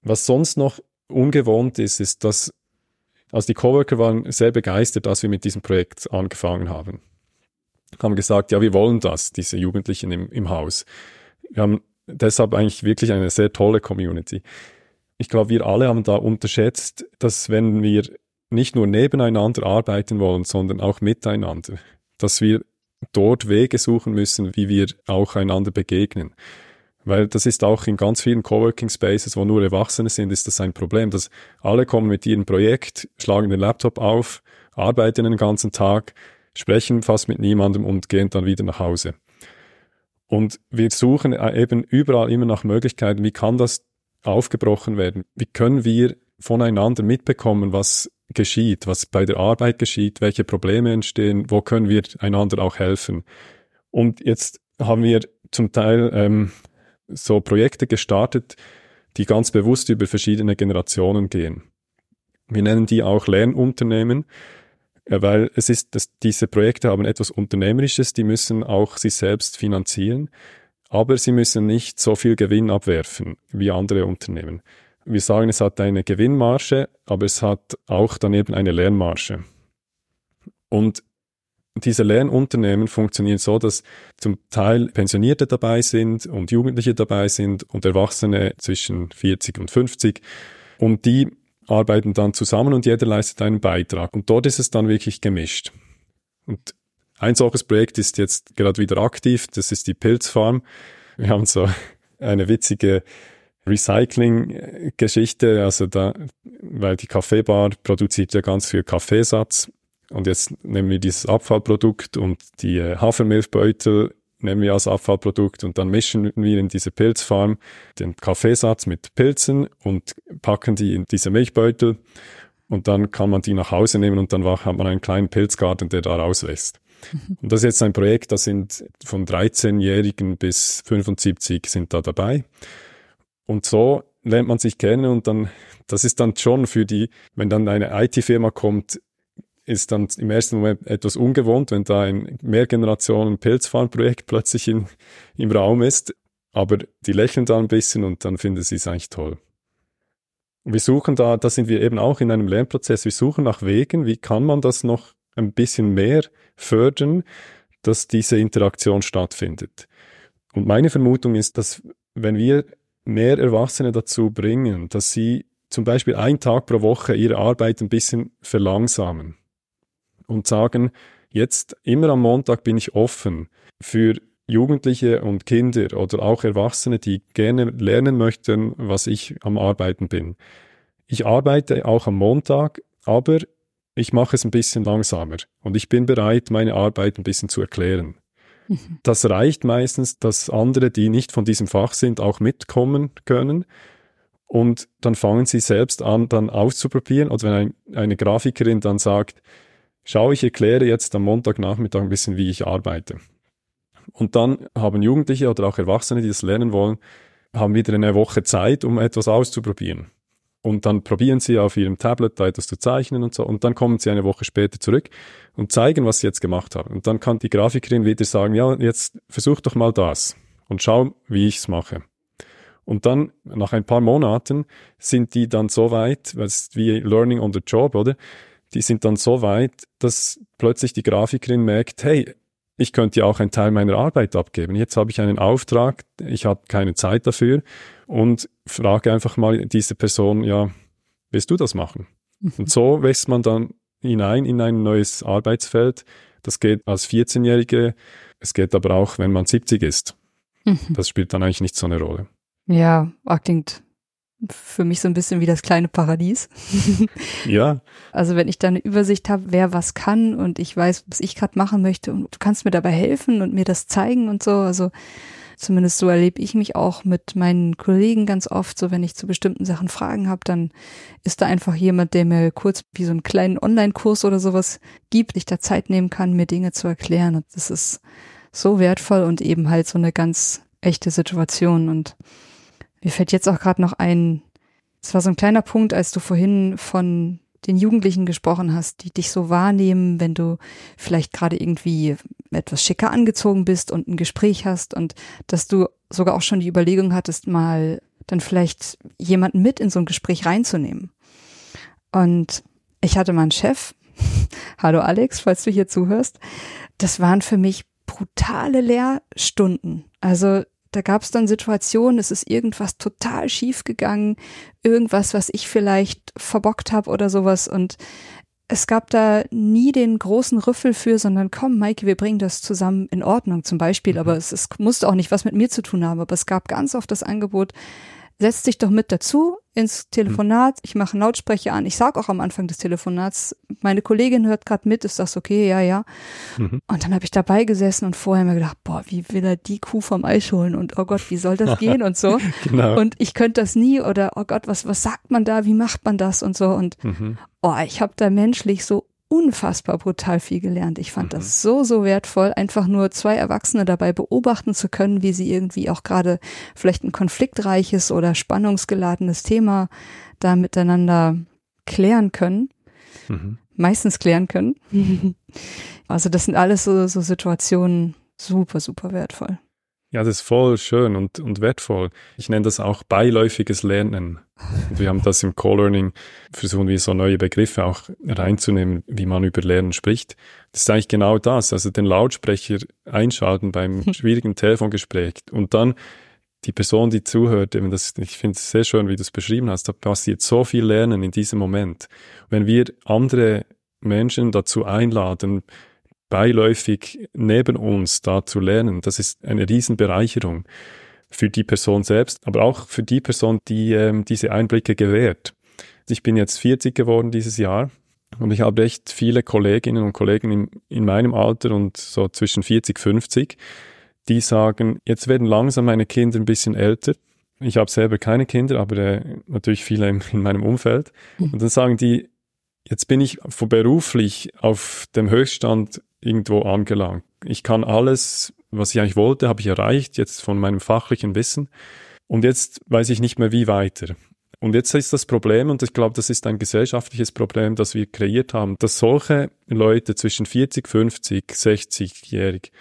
Was sonst noch ungewohnt ist, ist, dass, also die Coworker waren sehr begeistert, als wir mit diesem Projekt angefangen haben. Haben gesagt, ja, wir wollen das, diese Jugendlichen im, im Haus. Wir haben deshalb eigentlich wirklich eine sehr tolle Community. Ich glaube, wir alle haben da unterschätzt, dass wenn wir nicht nur nebeneinander arbeiten wollen, sondern auch miteinander, dass wir dort Wege suchen müssen, wie wir auch einander begegnen. Weil das ist auch in ganz vielen Coworking Spaces, wo nur Erwachsene sind, ist das ein Problem, dass alle kommen mit ihrem Projekt, schlagen den Laptop auf, arbeiten den ganzen Tag, sprechen fast mit niemandem und gehen dann wieder nach Hause. Und wir suchen äh, eben überall immer nach Möglichkeiten, wie kann das aufgebrochen werden? Wie können wir voneinander mitbekommen, was geschieht, was bei der Arbeit geschieht, welche Probleme entstehen, wo können wir einander auch helfen? Und jetzt haben wir zum Teil ähm, so Projekte gestartet, die ganz bewusst über verschiedene Generationen gehen. Wir nennen die auch Lernunternehmen weil es ist, dass diese Projekte haben etwas Unternehmerisches, die müssen auch sich selbst finanzieren, aber sie müssen nicht so viel Gewinn abwerfen wie andere Unternehmen. Wir sagen, es hat eine Gewinnmarge, aber es hat auch daneben eine Lernmarge. Und diese Lernunternehmen funktionieren so, dass zum Teil Pensionierte dabei sind und Jugendliche dabei sind und Erwachsene zwischen 40 und 50. Und die arbeiten dann zusammen und jeder leistet einen Beitrag. Und dort ist es dann wirklich gemischt. Und ein solches Projekt ist jetzt gerade wieder aktiv, das ist die Pilzfarm. Wir haben so eine witzige Recycling-Geschichte, also da, weil die Kaffeebar produziert ja ganz viel Kaffeesatz und jetzt nehmen wir dieses Abfallprodukt und die äh, Hafermilchbeutel nehmen wir als Abfallprodukt und dann mischen wir in diese Pilzfarm den Kaffeesatz mit Pilzen und packen die in diese Milchbeutel und dann kann man die nach Hause nehmen und dann hat man einen kleinen Pilzgarten, der da rauswächst. Mhm. Und das ist jetzt ein Projekt, da sind von 13-Jährigen bis 75 sind da dabei. Und so lernt man sich kennen und dann, das ist dann schon für die, wenn dann eine IT-Firma kommt, ist dann im ersten Moment etwas ungewohnt, wenn da ein Mehrgenerationen-Pilzfarmprojekt plötzlich in, im Raum ist. Aber die lächeln da ein bisschen und dann finden sie es eigentlich toll. Und wir suchen da, da sind wir eben auch in einem Lernprozess, wir suchen nach Wegen, wie kann man das noch ein bisschen mehr fördern, dass diese Interaktion stattfindet. Und meine Vermutung ist, dass wenn wir mehr Erwachsene dazu bringen, dass sie zum Beispiel einen Tag pro Woche ihre Arbeit ein bisschen verlangsamen und sagen, jetzt immer am Montag bin ich offen für Jugendliche und Kinder oder auch Erwachsene, die gerne lernen möchten, was ich am Arbeiten bin. Ich arbeite auch am Montag, aber ich mache es ein bisschen langsamer und ich bin bereit, meine Arbeit ein bisschen zu erklären. Mhm. Das reicht meistens, dass andere, die nicht von diesem Fach sind, auch mitkommen können. Und dann fangen sie selbst an, dann auszuprobieren. Oder wenn ein, eine Grafikerin dann sagt, schau, ich erkläre jetzt am Montagnachmittag ein bisschen, wie ich arbeite. Und dann haben Jugendliche oder auch Erwachsene, die das lernen wollen, haben wieder eine Woche Zeit, um etwas auszuprobieren. Und dann probieren sie auf ihrem Tablet da etwas zu zeichnen und so. Und dann kommen sie eine Woche später zurück und zeigen, was sie jetzt gemacht haben. Und dann kann die Grafikerin wieder sagen, ja, jetzt versuch doch mal das und schau, wie ich es mache. Und dann, nach ein paar Monaten, sind die dann so weit, weil es wie Learning on the Job, oder? Die sind dann so weit, dass plötzlich die Grafikerin merkt, hey, ich könnte ja auch einen Teil meiner Arbeit abgeben. Jetzt habe ich einen Auftrag, ich habe keine Zeit dafür und frage einfach mal diese Person, ja, willst du das machen? Mhm. Und so wächst man dann hinein in ein neues Arbeitsfeld. Das geht als 14-Jährige, es geht aber auch, wenn man 70 ist. Mhm. Das spielt dann eigentlich nicht so eine Rolle. Ja, klingt für mich so ein bisschen wie das kleine Paradies. (laughs) ja. Also wenn ich da eine Übersicht habe, wer was kann und ich weiß, was ich gerade machen möchte und du kannst mir dabei helfen und mir das zeigen und so. Also zumindest so erlebe ich mich auch mit meinen Kollegen ganz oft. So wenn ich zu bestimmten Sachen Fragen habe, dann ist da einfach jemand, der mir kurz wie so einen kleinen Online-Kurs oder sowas gibt, ich da Zeit nehmen kann, mir Dinge zu erklären. Und das ist so wertvoll und eben halt so eine ganz echte Situation und mir fällt jetzt auch gerade noch ein, es war so ein kleiner Punkt, als du vorhin von den Jugendlichen gesprochen hast, die dich so wahrnehmen, wenn du vielleicht gerade irgendwie etwas schicker angezogen bist und ein Gespräch hast und dass du sogar auch schon die Überlegung hattest, mal dann vielleicht jemanden mit in so ein Gespräch reinzunehmen. Und ich hatte mal einen Chef, (laughs) hallo Alex, falls du hier zuhörst, das waren für mich brutale Lehrstunden. Also da gab es dann Situationen, es ist irgendwas total schief gegangen, irgendwas, was ich vielleicht verbockt habe oder sowas und es gab da nie den großen Rüffel für, sondern komm, Maike, wir bringen das zusammen in Ordnung zum Beispiel. Mhm. Aber es, es musste auch nicht was mit mir zu tun haben. Aber es gab ganz oft das Angebot, setz dich doch mit dazu ins Telefonat. Ich mache einen Lautsprecher an. Ich sag auch am Anfang des Telefonats, meine Kollegin hört gerade mit, ist das okay? Ja, ja. Mhm. Und dann habe ich dabei gesessen und vorher mir gedacht, boah, wie will er die Kuh vom Eis holen und oh Gott, wie soll das (laughs) gehen und so. genau. Und ich könnte das nie oder oh Gott, was was sagt man da? Wie macht man das und so und mhm. oh, ich habe da menschlich so unfassbar brutal viel gelernt. Ich fand mhm. das so, so wertvoll, einfach nur zwei Erwachsene dabei beobachten zu können, wie sie irgendwie auch gerade vielleicht ein konfliktreiches oder spannungsgeladenes Thema da miteinander klären können. Mhm. Meistens klären können. (laughs) also das sind alles so, so Situationen super, super wertvoll. Ja, das ist voll schön und, und wertvoll. Ich nenne das auch beiläufiges Lernen. Und wir haben das im Co-Learning, versuchen wir so neue Begriffe auch reinzunehmen, wie man über Lernen spricht. Das ist eigentlich genau das, also den Lautsprecher einschalten beim (laughs) schwierigen Telefongespräch und dann die Person, die zuhört, eben das, ich finde es sehr schön, wie du es beschrieben hast, da passiert so viel Lernen in diesem Moment. Wenn wir andere Menschen dazu einladen, beiläufig neben uns da zu lernen, das ist eine Riesenbereicherung für die Person selbst, aber auch für die Person, die ähm, diese Einblicke gewährt. Ich bin jetzt 40 geworden dieses Jahr und ich habe echt viele Kolleginnen und Kollegen in, in meinem Alter und so zwischen 40, 50, die sagen, jetzt werden langsam meine Kinder ein bisschen älter. Ich habe selber keine Kinder, aber äh, natürlich viele in, in meinem Umfeld. Mhm. Und dann sagen die, jetzt bin ich beruflich auf dem Höchststand irgendwo angelangt. Ich kann alles, was ich eigentlich wollte, habe ich erreicht, jetzt von meinem fachlichen Wissen. Und jetzt weiß ich nicht mehr, wie weiter. Und jetzt ist das Problem, und ich glaube, das ist ein gesellschaftliches Problem, das wir kreiert haben, dass solche Leute zwischen 40, 50, 60-jährig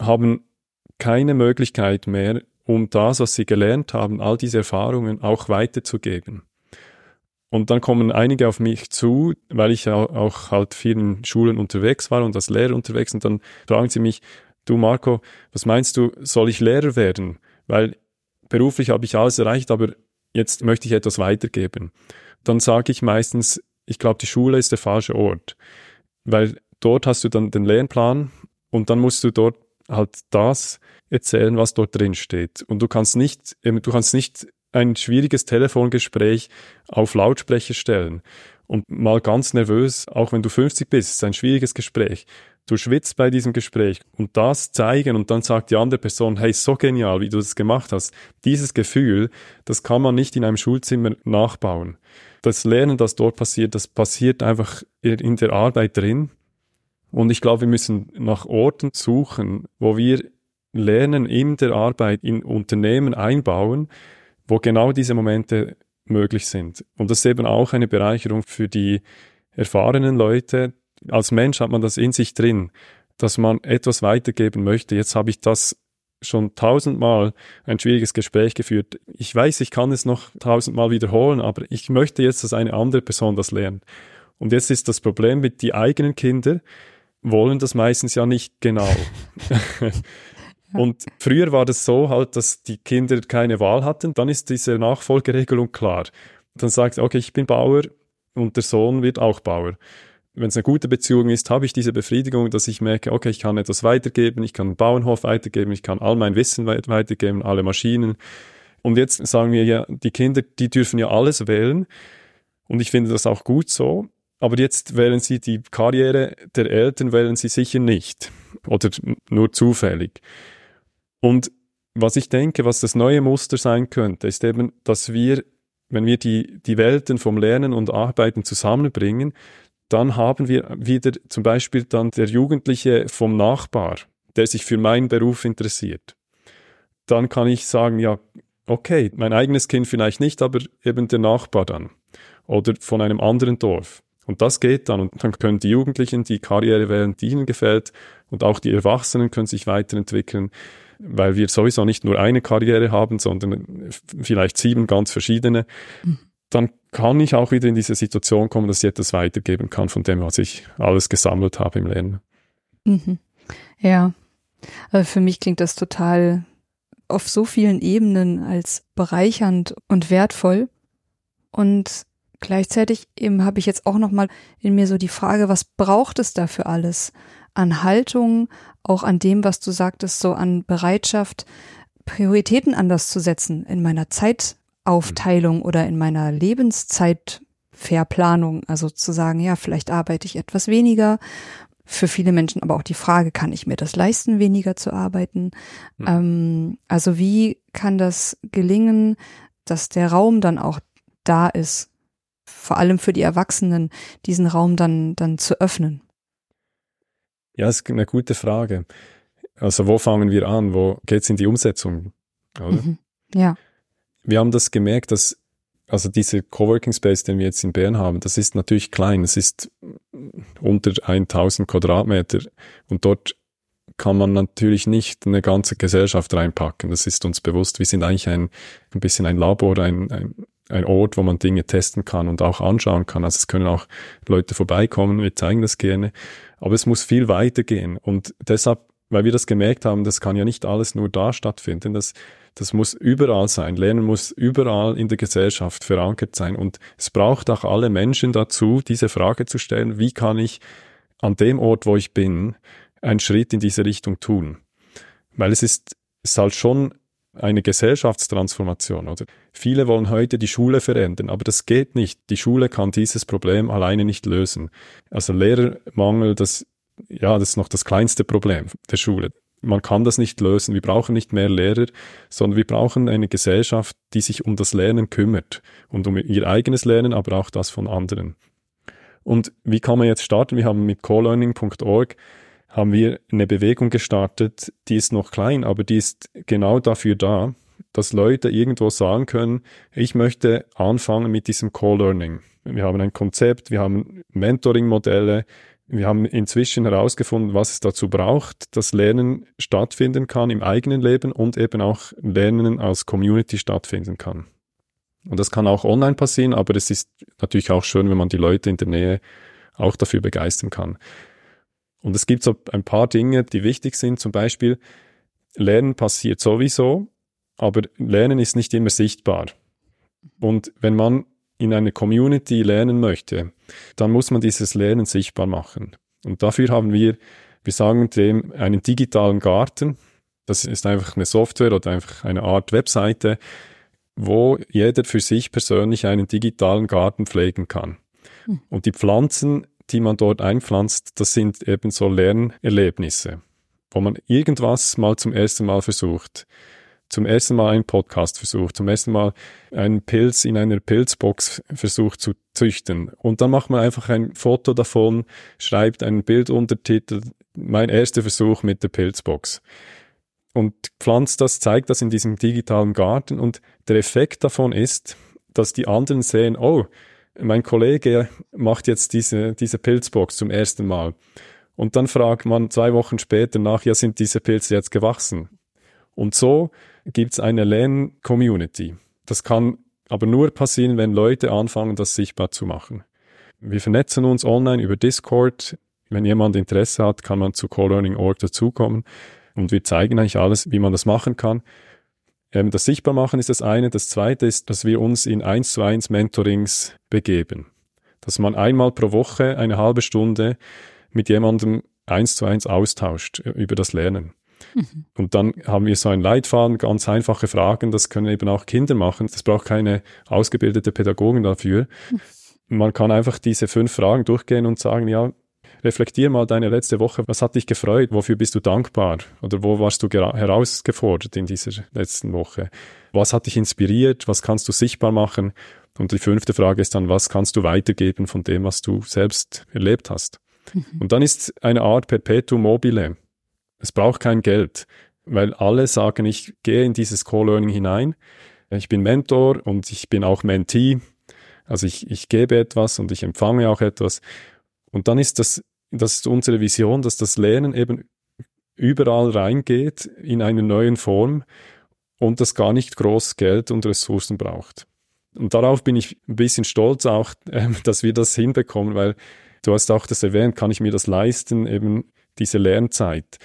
haben keine Möglichkeit mehr, um das, was sie gelernt haben, all diese Erfahrungen auch weiterzugeben. Und dann kommen einige auf mich zu, weil ich auch halt vielen Schulen unterwegs war und als Lehrer unterwegs und dann fragen sie mich, du Marco, was meinst du, soll ich Lehrer werden? Weil beruflich habe ich alles erreicht, aber jetzt möchte ich etwas weitergeben. Dann sage ich meistens, ich glaube, die Schule ist der falsche Ort, weil dort hast du dann den Lernplan und dann musst du dort halt das erzählen, was dort drin steht. Und du kannst nicht, du kannst nicht ein schwieriges Telefongespräch auf Lautsprecher stellen und mal ganz nervös, auch wenn du 50 bist, ist ein schwieriges Gespräch. Du schwitzt bei diesem Gespräch und das zeigen und dann sagt die andere Person, hey, so genial, wie du das gemacht hast. Dieses Gefühl, das kann man nicht in einem Schulzimmer nachbauen. Das Lernen, das dort passiert, das passiert einfach in der Arbeit drin. Und ich glaube, wir müssen nach Orten suchen, wo wir Lernen in der Arbeit in Unternehmen einbauen, wo genau diese Momente möglich sind. Und das ist eben auch eine Bereicherung für die erfahrenen Leute, als Mensch hat man das in sich drin, dass man etwas weitergeben möchte. Jetzt habe ich das schon tausendmal ein schwieriges Gespräch geführt. Ich weiß, ich kann es noch tausendmal wiederholen, aber ich möchte jetzt, dass eine andere Person das lernt. Und jetzt ist das Problem mit die eigenen Kinder wollen das meistens ja nicht genau. (laughs) Und früher war das so halt, dass die Kinder keine Wahl hatten. Dann ist diese Nachfolgeregelung klar. Dann sagt, okay, ich bin Bauer und der Sohn wird auch Bauer wenn es eine gute Beziehung ist, habe ich diese Befriedigung, dass ich merke, okay, ich kann etwas weitergeben, ich kann einen Bauernhof weitergeben, ich kann all mein Wissen weitergeben, alle Maschinen. Und jetzt sagen wir ja, die Kinder, die dürfen ja alles wählen. Und ich finde das auch gut so. Aber jetzt wählen sie die Karriere der Eltern, wählen sie sicher nicht. Oder nur zufällig. Und was ich denke, was das neue Muster sein könnte, ist eben, dass wir, wenn wir die, die Welten vom Lernen und Arbeiten zusammenbringen, dann haben wir wieder zum Beispiel dann der Jugendliche vom Nachbar, der sich für meinen Beruf interessiert. Dann kann ich sagen, ja, okay, mein eigenes Kind vielleicht nicht, aber eben der Nachbar dann. Oder von einem anderen Dorf. Und das geht dann. Und dann können die Jugendlichen die Karriere wählen, die ihnen gefällt. Und auch die Erwachsenen können sich weiterentwickeln, weil wir sowieso nicht nur eine Karriere haben, sondern vielleicht sieben ganz verschiedene. Mhm dann kann ich auch wieder in diese Situation kommen, dass ich etwas weitergeben kann von dem, was ich alles gesammelt habe im Lernen. Mhm. Ja, also für mich klingt das total auf so vielen Ebenen als bereichernd und wertvoll. Und gleichzeitig eben habe ich jetzt auch noch mal in mir so die Frage, was braucht es da für alles? An Haltung, auch an dem, was du sagtest, so an Bereitschaft, Prioritäten anders zu setzen in meiner Zeit, Aufteilung oder in meiner Lebenszeitverplanung, also zu sagen, ja, vielleicht arbeite ich etwas weniger. Für viele Menschen aber auch die Frage, kann ich mir das leisten, weniger zu arbeiten? Mhm. Ähm, also wie kann das gelingen, dass der Raum dann auch da ist, vor allem für die Erwachsenen, diesen Raum dann, dann zu öffnen? Ja, ist eine gute Frage. Also wo fangen wir an? Wo geht's in die Umsetzung? Mhm. Ja wir haben das gemerkt, dass also dieser Coworking Space, den wir jetzt in Bern haben, das ist natürlich klein. Es ist unter 1000 Quadratmeter und dort kann man natürlich nicht eine ganze Gesellschaft reinpacken. Das ist uns bewusst. Wir sind eigentlich ein, ein bisschen ein Labor, ein, ein, ein Ort, wo man Dinge testen kann und auch anschauen kann. Also es können auch Leute vorbeikommen, wir zeigen das gerne. Aber es muss viel weiter gehen. Und deshalb, weil wir das gemerkt haben, das kann ja nicht alles nur da stattfinden. Das das muss überall sein. Lernen muss überall in der Gesellschaft verankert sein. Und es braucht auch alle Menschen dazu, diese Frage zu stellen, wie kann ich an dem Ort, wo ich bin, einen Schritt in diese Richtung tun? Weil es ist, es ist halt schon eine Gesellschaftstransformation, oder? Viele wollen heute die Schule verändern, aber das geht nicht. Die Schule kann dieses Problem alleine nicht lösen. Also Lehrermangel, das, ja, das ist noch das kleinste Problem der Schule. man kann das nicht lösen. Wir brauchen nicht mehr Lehrer, sondern wir brauchen eine Gesellschaft, die sich um das Lernen kümmert und um ihr eigenes Lernen, aber auch das von anderen. Und wie kann man jetzt starten? Wir haben mit colearning.org haben wir eine Bewegung gestartet, die ist noch klein, aber die ist genau dafür da, dass Leute irgendwo sagen können, ich möchte anfangen mit diesem Co-Learning. Wir haben ein Konzept, wir haben Mentoring-Modelle, wir haben inzwischen herausgefunden, was es dazu braucht, dass Lernen stattfinden kann im eigenen Leben und eben auch Lernen als Community stattfinden kann. Und das kann auch online passieren, aber es ist natürlich auch schön, wenn man die Leute in der Nähe auch dafür begeistern kann. Und es gibt so ein paar Dinge, die wichtig sind. Zum Beispiel, Lernen passiert sowieso, aber Lernen ist nicht immer sichtbar. Und wenn man in einer Community lernen möchte, dann muss man dieses Lernen sichtbar machen. Und dafür haben wir, wir sagen dem, einen digitalen Garten. Das ist einfach eine Software oder einfach eine Art Webseite, wo jeder für sich persönlich einen digitalen Garten pflegen kann. Hm. Und die Pflanzen, die man dort einpflanzt, das sind eben so Lernerlebnisse, wo man irgendwas mal zum ersten Mal versucht zum ersten Mal einen Podcast versucht, zum ersten Mal einen Pilz in einer Pilzbox versucht zu züchten. Und dann macht man einfach ein Foto davon, schreibt einen Bilduntertitel, mein erster Versuch mit der Pilzbox. Und pflanzt das, zeigt das in diesem digitalen Garten. Und der Effekt davon ist, dass die anderen sehen, oh, mein Kollege macht jetzt diese, diese Pilzbox zum ersten Mal. Und dann fragt man zwei Wochen später nach, ja, sind diese Pilze jetzt gewachsen? Und so gibt es eine Lern-Community. Das kann aber nur passieren, wenn Leute anfangen, das sichtbar zu machen. Wir vernetzen uns online über Discord. Wenn jemand Interesse hat, kann man zu Co-Learning.org dazukommen. Und wir zeigen eigentlich alles, wie man das machen kann. Ähm, das Sichtbarmachen ist das eine. Das zweite ist, dass wir uns in 1 zu 1 Mentorings begeben. Dass man einmal pro Woche eine halbe Stunde mit jemandem eins zu eins austauscht über das Lernen. Mhm. Und dann haben wir so einen Leitfaden, ganz einfache Fragen, das können eben auch Kinder machen. Das braucht keine ausgebildete Pädagogen dafür. Mhm. Man kann einfach diese fünf Fragen durchgehen und sagen, ja, reflektier mal deine letzte Woche. Was hat dich gefreut? Wofür bist du dankbar? Oder wo warst du herausgefordert in dieser letzten Woche? Was hat dich inspiriert? Was kannst du sichtbar machen? Und die fünfte Frage ist dann, was kannst du weitergeben von dem, was du selbst erlebt hast? Mhm. Und dann ist eine Art Perpetuum mobile. Es braucht kein Geld, weil alle sagen, ich gehe in dieses Co-Learning hinein. Ich bin Mentor und ich bin auch Mentee. Also ich, ich gebe etwas und ich empfange auch etwas. Und dann ist das, das ist unsere Vision, dass das Lernen eben überall reingeht in einer neuen Form und das gar nicht groß Geld und Ressourcen braucht. Und darauf bin ich ein bisschen stolz auch, (laughs) äh, dass wir das hinbekommen, weil du hast auch das erwähnt, kann ich mir das leisten, eben diese Lernzeit.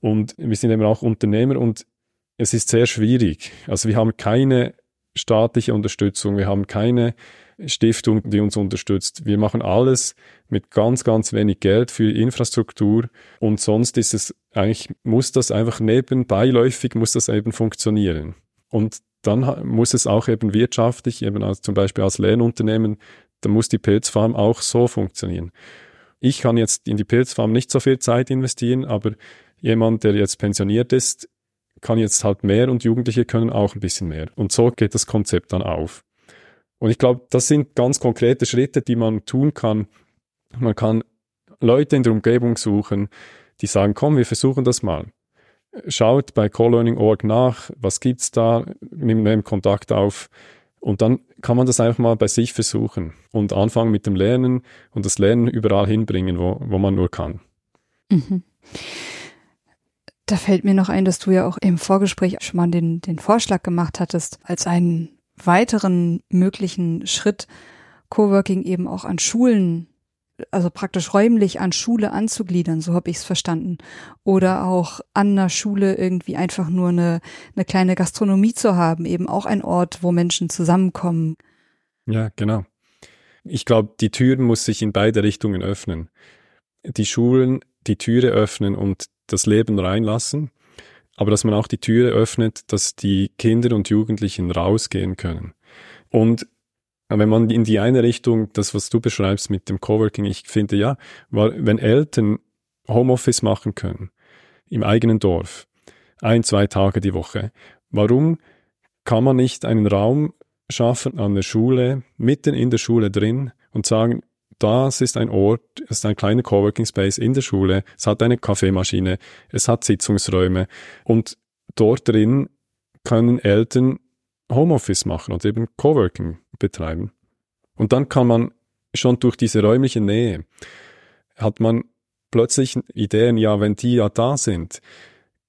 Und wir sind eben auch Unternehmer und es ist sehr schwierig. Also wir haben keine staatliche Unterstützung, wir haben keine Stiftung, die uns unterstützt. Wir machen alles mit ganz, ganz wenig Geld für Infrastruktur und sonst ist es eigentlich, muss das einfach nebenbeiläufig, muss das eben funktionieren. Und dann muss es auch eben wirtschaftlich, eben als, zum Beispiel als Lernunternehmen, da muss die Pilzfarm auch so funktionieren. Ich kann jetzt in die Pilzfarm nicht so viel Zeit investieren, aber jemand, der jetzt pensioniert ist, kann jetzt halt mehr und Jugendliche können auch ein bisschen mehr. Und so geht das Konzept dann auf. Und ich glaube, das sind ganz konkrete Schritte, die man tun kann. Man kann Leute in der Umgebung suchen, die sagen, komm, wir versuchen das mal. Schaut bei colearning.org nach, was gibt's da, nimmt Kontakt auf und dann kann man das einfach mal bei sich versuchen und anfangen mit dem Lernen und das Lernen überall hinbringen, wo, wo man nur kann. Mhm. Da fällt mir noch ein, dass du ja auch im Vorgespräch schon mal den, den Vorschlag gemacht hattest, als einen weiteren möglichen Schritt Coworking eben auch an Schulen, also praktisch räumlich an Schule anzugliedern, so habe ich es verstanden. Oder auch an einer Schule irgendwie einfach nur eine, eine kleine Gastronomie zu haben, eben auch ein Ort, wo Menschen zusammenkommen. Ja, genau. Ich glaube, die Tür muss sich in beide Richtungen öffnen. Die Schulen die Türe öffnen und das Leben reinlassen, aber dass man auch die Türe öffnet, dass die Kinder und Jugendlichen rausgehen können. Und wenn man in die eine Richtung, das was du beschreibst mit dem Coworking, ich finde ja, wenn Eltern Homeoffice machen können, im eigenen Dorf. Ein, zwei Tage die Woche. Warum kann man nicht einen Raum schaffen an der Schule, mitten in der Schule drin und sagen, das ist ein Ort, es ist ein kleiner Coworking Space in der Schule, es hat eine Kaffeemaschine, es hat Sitzungsräume. Und dort drin können Eltern Homeoffice machen und eben Coworking betreiben. Und dann kann man schon durch diese räumliche Nähe, hat man plötzlich Ideen, ja, wenn die ja da sind,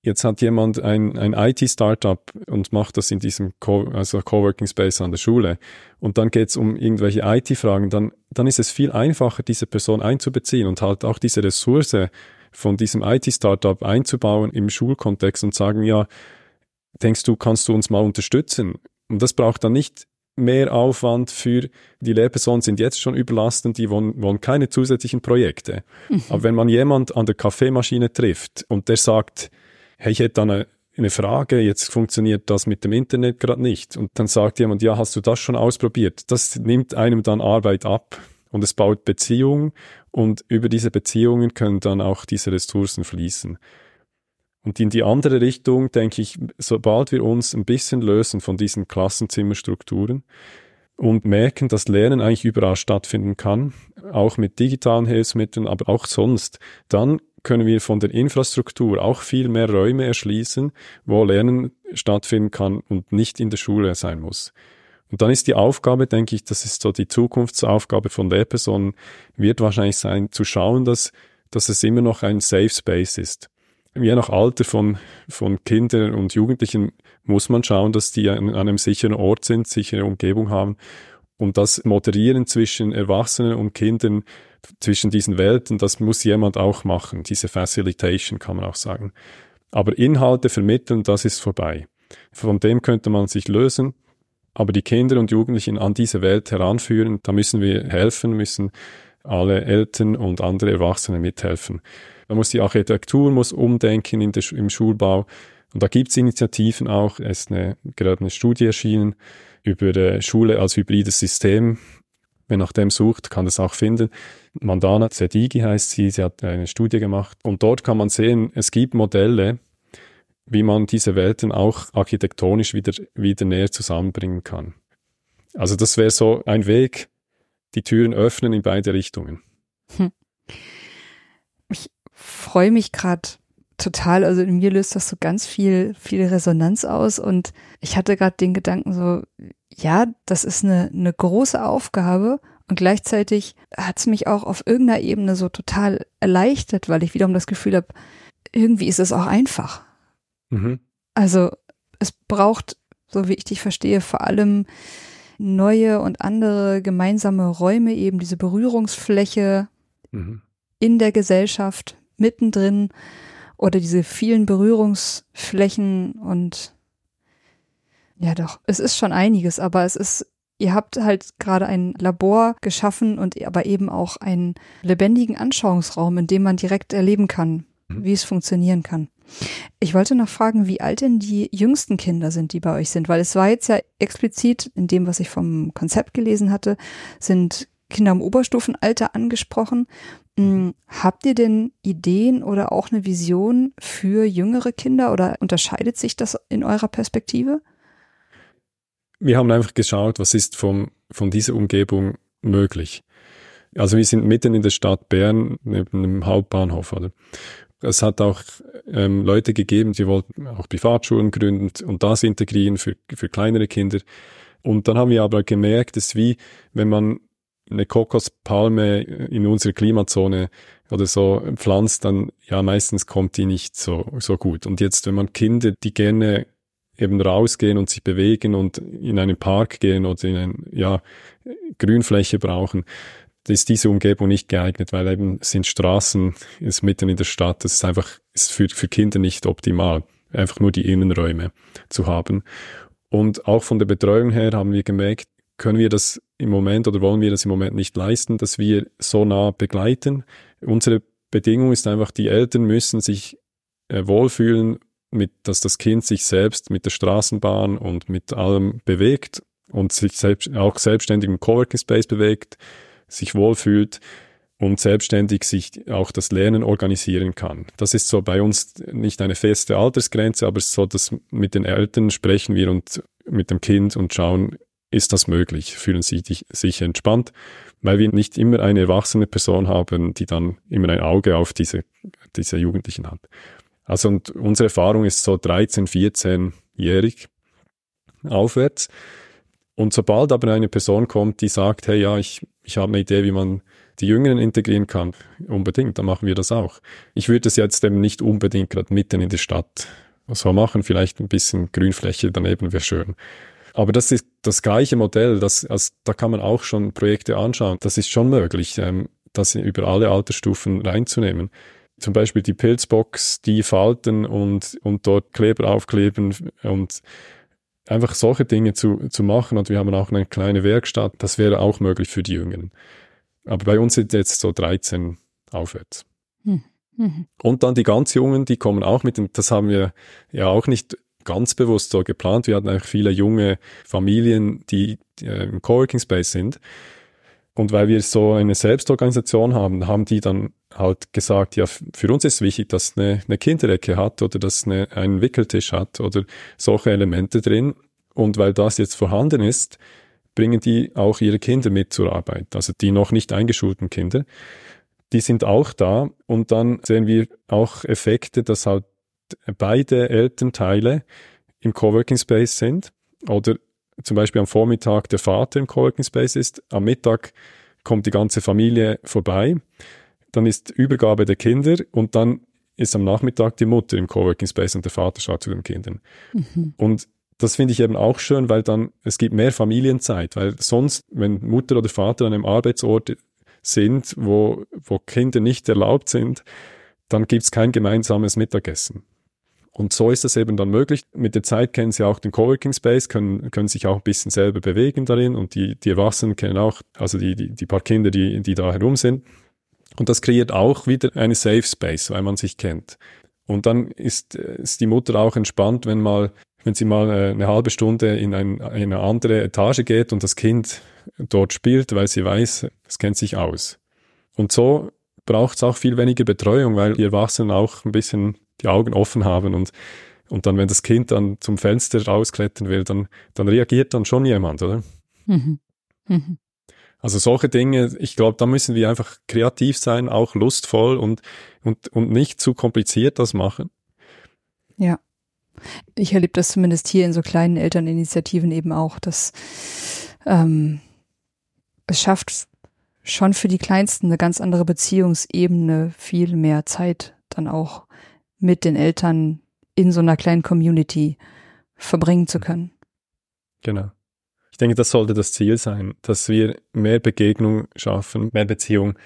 jetzt hat jemand ein, ein IT-Startup und macht das in diesem Co also Coworking Space an der Schule und dann geht es um irgendwelche IT-Fragen, dann, dann ist es viel einfacher, diese Person einzubeziehen und halt auch diese Ressource von diesem IT-Startup einzubauen im Schulkontext und sagen, ja, denkst du, kannst du uns mal unterstützen? Und das braucht dann nicht mehr Aufwand für die Lehrpersonen sind jetzt schon überlastet, die wollen, wollen keine zusätzlichen Projekte. Mhm. Aber wenn man jemand an der Kaffeemaschine trifft und der sagt, hey, ich hätte da eine, eine Frage, jetzt funktioniert das mit dem Internet gerade nicht. Und dann sagt jemand, ja, hast du das schon ausprobiert? Das nimmt einem dann Arbeit ab und es baut Beziehungen und über diese Beziehungen können dann auch diese Ressourcen fließen. Und in die andere Richtung denke ich, sobald wir uns ein bisschen lösen von diesen Klassenzimmerstrukturen und merken, dass Lernen eigentlich überall stattfinden kann, auch mit digitalen Hilfsmitteln, aber auch sonst, dann können wir von der Infrastruktur auch viel mehr Räume erschließen, wo Lernen stattfinden kann und nicht in der Schule sein muss. Und dann ist die Aufgabe, denke ich, das ist so die Zukunftsaufgabe von Lehrpersonen, wird wahrscheinlich sein, zu schauen, dass, dass es immer noch ein Safe Space ist je nach Alter von, von Kindern und Jugendlichen muss man schauen, dass die an einem sicheren Ort sind, sichere Umgebung haben. Und das Moderieren zwischen Erwachsenen und Kindern, zwischen diesen Welten, das muss jemand auch machen. Diese Facilitation kann man auch sagen. Aber Inhalte vermitteln, das ist vorbei. Von dem könnte man sich lösen. Aber die Kinder und Jugendlichen an diese Welt heranführen, da müssen wir helfen, müssen alle Eltern und andere Erwachsene mithelfen. Da muss die Architektur muss umdenken in der, im Schulbau. Und da gibt es Initiativen auch. Es ist eine, gerade eine Studie erschienen über Schule als hybrides System. Wer nach dem sucht, kann das auch finden. Mandana Zedigi heißt sie, sie hat eine Studie gemacht. Und dort kann man sehen, es gibt Modelle, wie man diese Welten auch architektonisch wieder, wieder näher zusammenbringen kann. Also das wäre so ein Weg, die Türen öffnen in beide Richtungen. Hm freue mich gerade total. Also in mir löst das so ganz viel, viel Resonanz aus. Und ich hatte gerade den Gedanken so, ja, das ist eine, eine große Aufgabe. Und gleichzeitig hat es mich auch auf irgendeiner Ebene so total erleichtert, weil ich wiederum das Gefühl habe, irgendwie ist es auch einfach. Mhm. Also es braucht, so wie ich dich verstehe, vor allem neue und andere gemeinsame Räume, eben diese Berührungsfläche mhm. in der Gesellschaft, mittendrin oder diese vielen Berührungsflächen und ja doch, es ist schon einiges, aber es ist, ihr habt halt gerade ein Labor geschaffen und aber eben auch einen lebendigen Anschauungsraum, in dem man direkt erleben kann, mhm. wie es funktionieren kann. Ich wollte noch fragen, wie alt denn die jüngsten Kinder sind, die bei euch sind, weil es war jetzt ja explizit in dem, was ich vom Konzept gelesen hatte, sind Kinder im Oberstufenalter angesprochen. Hm, habt ihr denn Ideen oder auch eine Vision für jüngere Kinder oder unterscheidet sich das in eurer Perspektive? Wir haben einfach geschaut, was ist vom, von dieser Umgebung möglich. Also wir sind mitten in der Stadt Bern, neben dem Hauptbahnhof, oder? Es hat auch ähm, Leute gegeben, die wollten auch Privatschulen gründen und das integrieren für, für kleinere Kinder. Und dann haben wir aber gemerkt, es ist wie, wenn man eine Kokospalme in unserer Klimazone oder so pflanzt, dann ja meistens kommt die nicht so, so gut. Und jetzt, wenn man Kinder, die gerne eben rausgehen und sich bewegen und in einen Park gehen oder in eine ja, Grünfläche brauchen, ist diese Umgebung nicht geeignet, weil eben sind Straßen, ist mitten in der Stadt, das ist einfach, ist für, für Kinder nicht optimal, einfach nur die Innenräume zu haben. Und auch von der Betreuung her haben wir gemerkt, können wir das im Moment oder wollen wir das im Moment nicht leisten, dass wir so nah begleiten. Unsere Bedingung ist einfach, die Eltern müssen sich äh, wohlfühlen, mit, dass das Kind sich selbst mit der Straßenbahn und mit allem bewegt und sich selbst, auch selbstständig im Coworking Space bewegt, sich wohlfühlt. und selbstständig sich auch das Lernen organisieren kann. Das ist so bei uns nicht eine feste Altersgrenze, aber so, dass mit den Eltern sprechen wir und mit dem Kind und schauen, ist das möglich? Fühlen sie sich entspannt? Weil wir nicht immer eine erwachsene Person haben, die dann immer ein Auge auf diese, diese Jugendlichen hat. Also und unsere Erfahrung ist so 13, 14-jährig aufwärts. Und sobald aber eine Person kommt, die sagt, hey, ja, ich, ich habe eine Idee, wie man die Jüngeren integrieren kann, unbedingt, dann machen wir das auch. Ich würde es jetzt eben nicht unbedingt gerade mitten in der Stadt so machen, vielleicht ein bisschen Grünfläche daneben wäre schön. Aber das ist das gleiche Modell, das, also, da kann man auch schon Projekte anschauen. Das ist schon möglich, ähm, das über alle Altersstufen reinzunehmen. Zum Beispiel die Pilzbox, die falten und, und dort Kleber aufkleben und einfach solche Dinge zu, zu machen. Und wir haben auch eine kleine Werkstatt, das wäre auch möglich für die Jüngeren. Aber bei uns sind jetzt so 13 aufwärts. Hm. Mhm. Und dann die ganz Jungen, die kommen auch mit dem, das haben wir ja auch nicht ganz bewusst so geplant. Wir hatten eigentlich viele junge Familien, die, die äh, im Coworking Space sind. Und weil wir so eine Selbstorganisation haben, haben die dann halt gesagt, ja, für uns ist wichtig, dass eine, eine Kinderecke hat oder dass eine, einen Wickeltisch hat oder solche Elemente drin. Und weil das jetzt vorhanden ist, bringen die auch ihre Kinder mit zur Arbeit, also die noch nicht eingeschulten Kinder. Die sind auch da und dann sehen wir auch Effekte, dass halt beide Elternteile im Coworking Space sind oder zum Beispiel am Vormittag der Vater im Coworking Space ist, am Mittag kommt die ganze Familie vorbei, dann ist Übergabe der Kinder und dann ist am Nachmittag die Mutter im Coworking Space und der Vater schaut zu den Kindern. Mhm. Und das finde ich eben auch schön, weil dann es gibt mehr Familienzeit, weil sonst, wenn Mutter oder Vater an einem Arbeitsort sind, wo, wo Kinder nicht erlaubt sind, dann gibt es kein gemeinsames Mittagessen. Und so ist das eben dann möglich. Mit der Zeit kennen sie auch den Coworking Space, können, können sich auch ein bisschen selber bewegen darin und die, die Erwachsenen kennen auch, also die, die, die paar Kinder, die, die da herum sind. Und das kreiert auch wieder eine Safe Space, weil man sich kennt. Und dann ist, ist die Mutter auch entspannt, wenn mal wenn sie mal äh, eine halbe Stunde in, ein, in eine andere Etage geht und das Kind dort spielt, weil sie weiß, es kennt sich aus. Und so braucht es auch viel weniger Betreuung, weil die Erwachsenen auch ein bisschen die Augen offen haben und und dann, wenn das Kind dann zum Fenster rausklettern will, dann, dann reagiert dann schon jemand, oder? Mhm. Mhm. Also solche Dinge, ich glaube, da müssen wir einfach kreativ sein, auch lustvoll und, und, und nicht zu kompliziert das machen. Ja. Ich erlebe das zumindest hier in so kleinen Elterninitiativen eben auch, dass ähm, es schafft schon für die Kleinsten eine ganz andere Beziehungsebene, viel mehr Zeit dann auch mit den Eltern in so einer kleinen Community verbringen zu können. Genau. Ich denke, das sollte das Ziel sein, dass wir mehr Begegnung schaffen, mehr Beziehung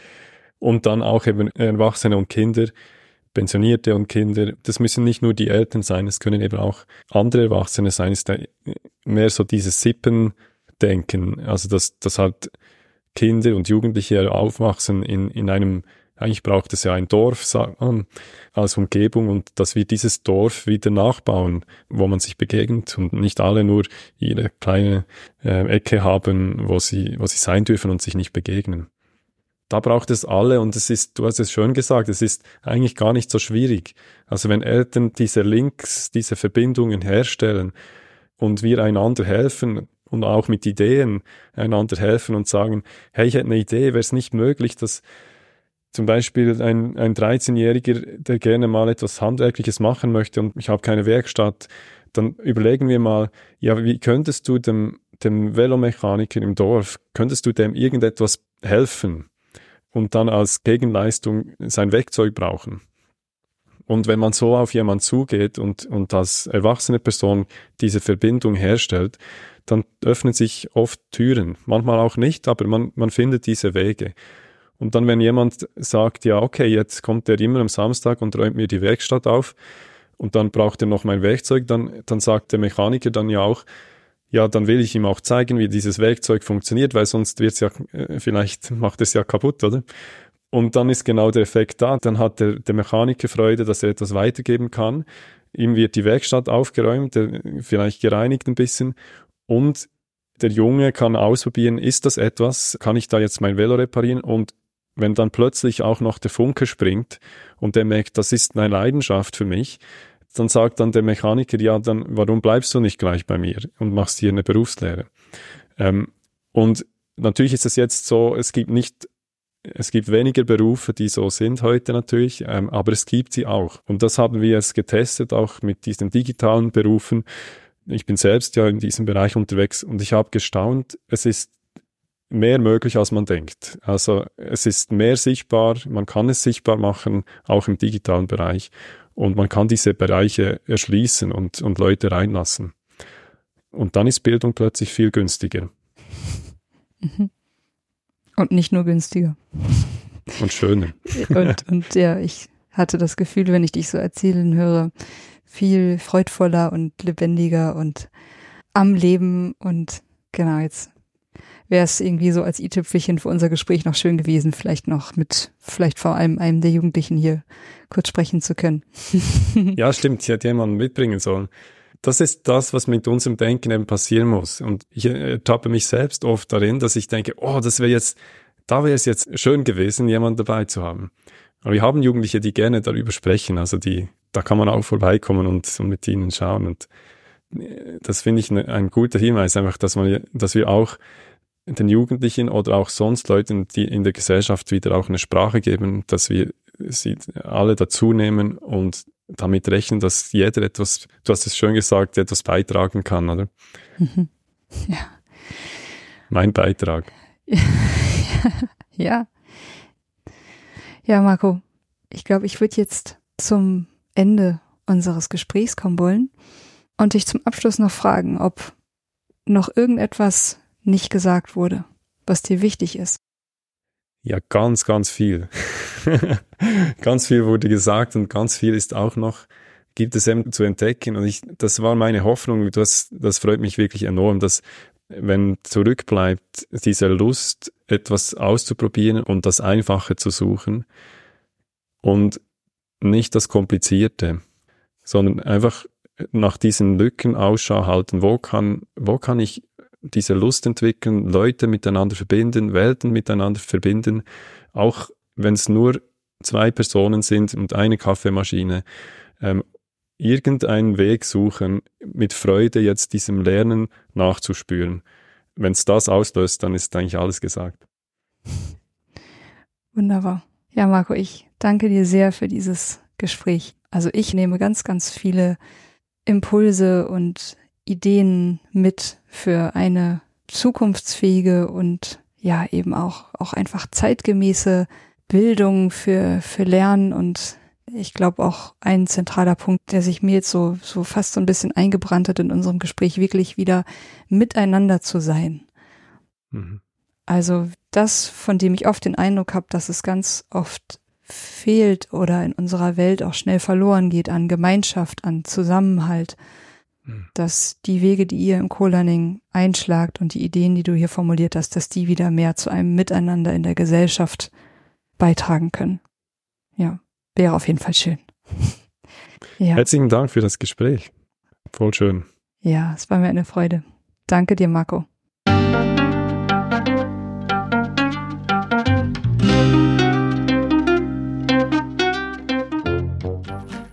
und dann auch eben Erwachsene und Kinder Pensionierte und Kinder, das müssen nicht nur die Eltern sein, es können eben auch andere Erwachsene sein, ist mehr so dieses Sippendenken, also dass, dass halt Kinder und Jugendliche aufwachsen in, in einem, eigentlich braucht es ja ein Dorf sagt man, als Umgebung und dass wir dieses Dorf wieder nachbauen, wo man sich begegnet und nicht alle nur ihre kleine äh, Ecke haben, wo sie, wo sie sein dürfen und sich nicht begegnen da braucht es alle und es ist, du hast es schön gesagt, es ist eigentlich gar nicht so schwierig. Also wenn Eltern diese Links, diese Verbindungen herstellen und wir einander helfen und auch mit Ideen einander helfen und sagen, hey, ich hätte eine Idee, wäre es nicht möglich, dass zum Beispiel ein, ein 13-Jähriger, der gerne mal etwas Handwerkliches machen möchte und ich habe keine Werkstatt, dann überlegen wir mal, ja, wie könntest du dem, dem Velomechaniker im Dorf, könntest du dem irgendetwas helfen? und dann als Gegenleistung sein Werkzeug brauchen. Und wenn man so auf jemand zugeht und, und als erwachsene Person diese Verbindung herstellt, dann öffnen sich oft Türen. Manchmal auch nicht, aber man, man findet diese Wege. Und dann, wenn jemand sagt, ja, okay, jetzt kommt er immer am Samstag und räumt mir die Werkstatt auf und dann braucht er noch mein Werkzeug, dann, dann sagt der Mechaniker dann ja auch, ja, dann will ich ihm auch zeigen, wie dieses Werkzeug funktioniert, weil sonst wird's ja, äh, vielleicht macht es ja kaputt, oder? Und dann ist genau der Effekt da. Dann hat der, der Mechaniker Freude, dass er etwas weitergeben kann. Ihm wird die Werkstatt aufgeräumt, vielleicht gereinigt ein bisschen. Und der Junge kann ausprobieren, ist das etwas? Kann ich da jetzt mein Velo reparieren? Und wenn dann plötzlich auch noch der Funke springt und der merkt, das ist eine Leidenschaft für mich, dann sagt dann der Mechaniker, ja, dann warum bleibst du nicht gleich bei mir und machst hier eine Berufslehre? Ähm, und natürlich ist es jetzt so, es gibt nicht, es gibt weniger Berufe, die so sind heute natürlich, ähm, aber es gibt sie auch. Und das haben wir jetzt getestet, auch mit diesen digitalen Berufen. Ich bin selbst ja in diesem Bereich unterwegs und ich habe gestaunt, es ist mehr möglich, als man denkt. Also es ist mehr sichtbar, man kann es sichtbar machen, auch im digitalen Bereich. Und man kann diese Bereiche erschließen und, und Leute reinlassen. Und dann ist Bildung plötzlich viel günstiger. Mhm. Und nicht nur günstiger. Und schöner. (laughs) und, und ja, ich hatte das Gefühl, wenn ich dich so erzählen höre, viel freudvoller und lebendiger und am Leben und genau jetzt wäre es irgendwie so als i-Tüpfelchen für unser Gespräch noch schön gewesen, vielleicht noch mit, vielleicht vor allem einem der Jugendlichen hier kurz sprechen zu können. (laughs) ja, stimmt, ich hätte jemanden mitbringen sollen. Das ist das, was mit unserem Denken eben passieren muss. Und ich ertappe mich selbst oft darin, dass ich denke, oh, das wäre jetzt, da wäre es jetzt schön gewesen, jemanden dabei zu haben. Aber wir haben Jugendliche, die gerne darüber sprechen, also die, da kann man auch vorbeikommen und, und mit ihnen schauen. Und äh, das finde ich ne, ein guter Hinweis, einfach, dass man, dass wir auch den Jugendlichen oder auch sonst Leuten, die in der Gesellschaft wieder auch eine Sprache geben, dass wir sie alle dazu nehmen und damit rechnen, dass jeder etwas, du hast es schön gesagt, etwas beitragen kann, oder? Mhm. Ja. Mein Beitrag. (laughs) ja. Ja, Marco, ich glaube, ich würde jetzt zum Ende unseres Gesprächs kommen wollen und dich zum Abschluss noch fragen, ob noch irgendetwas nicht gesagt wurde, was dir wichtig ist? Ja, ganz, ganz viel. (laughs) ganz viel wurde gesagt und ganz viel ist auch noch, gibt es eben zu entdecken. Und ich, das war meine Hoffnung, das, das freut mich wirklich enorm, dass wenn zurückbleibt, diese Lust, etwas auszuprobieren und das Einfache zu suchen und nicht das Komplizierte, sondern einfach nach diesen Lücken Ausschau halten. Wo kann, wo kann ich diese Lust entwickeln, Leute miteinander verbinden, Welten miteinander verbinden, auch wenn es nur zwei Personen sind und eine Kaffeemaschine, ähm, irgendeinen Weg suchen, mit Freude jetzt diesem Lernen nachzuspüren. Wenn es das auslöst, dann ist eigentlich alles gesagt. (laughs) Wunderbar. Ja, Marco, ich danke dir sehr für dieses Gespräch. Also ich nehme ganz, ganz viele Impulse und Ideen mit für eine zukunftsfähige und ja eben auch, auch einfach zeitgemäße Bildung für, für Lernen und ich glaube auch ein zentraler Punkt, der sich mir jetzt so, so fast so ein bisschen eingebrannt hat in unserem Gespräch, wirklich wieder miteinander zu sein. Mhm. Also das, von dem ich oft den Eindruck habe, dass es ganz oft fehlt oder in unserer Welt auch schnell verloren geht an Gemeinschaft, an Zusammenhalt. Dass die Wege, die ihr im Co-Learning einschlagt und die Ideen, die du hier formuliert hast, dass die wieder mehr zu einem Miteinander in der Gesellschaft beitragen können. Ja, wäre auf jeden Fall schön. (laughs) ja. Herzlichen Dank für das Gespräch. Voll schön. Ja, es war mir eine Freude. Danke dir, Marco.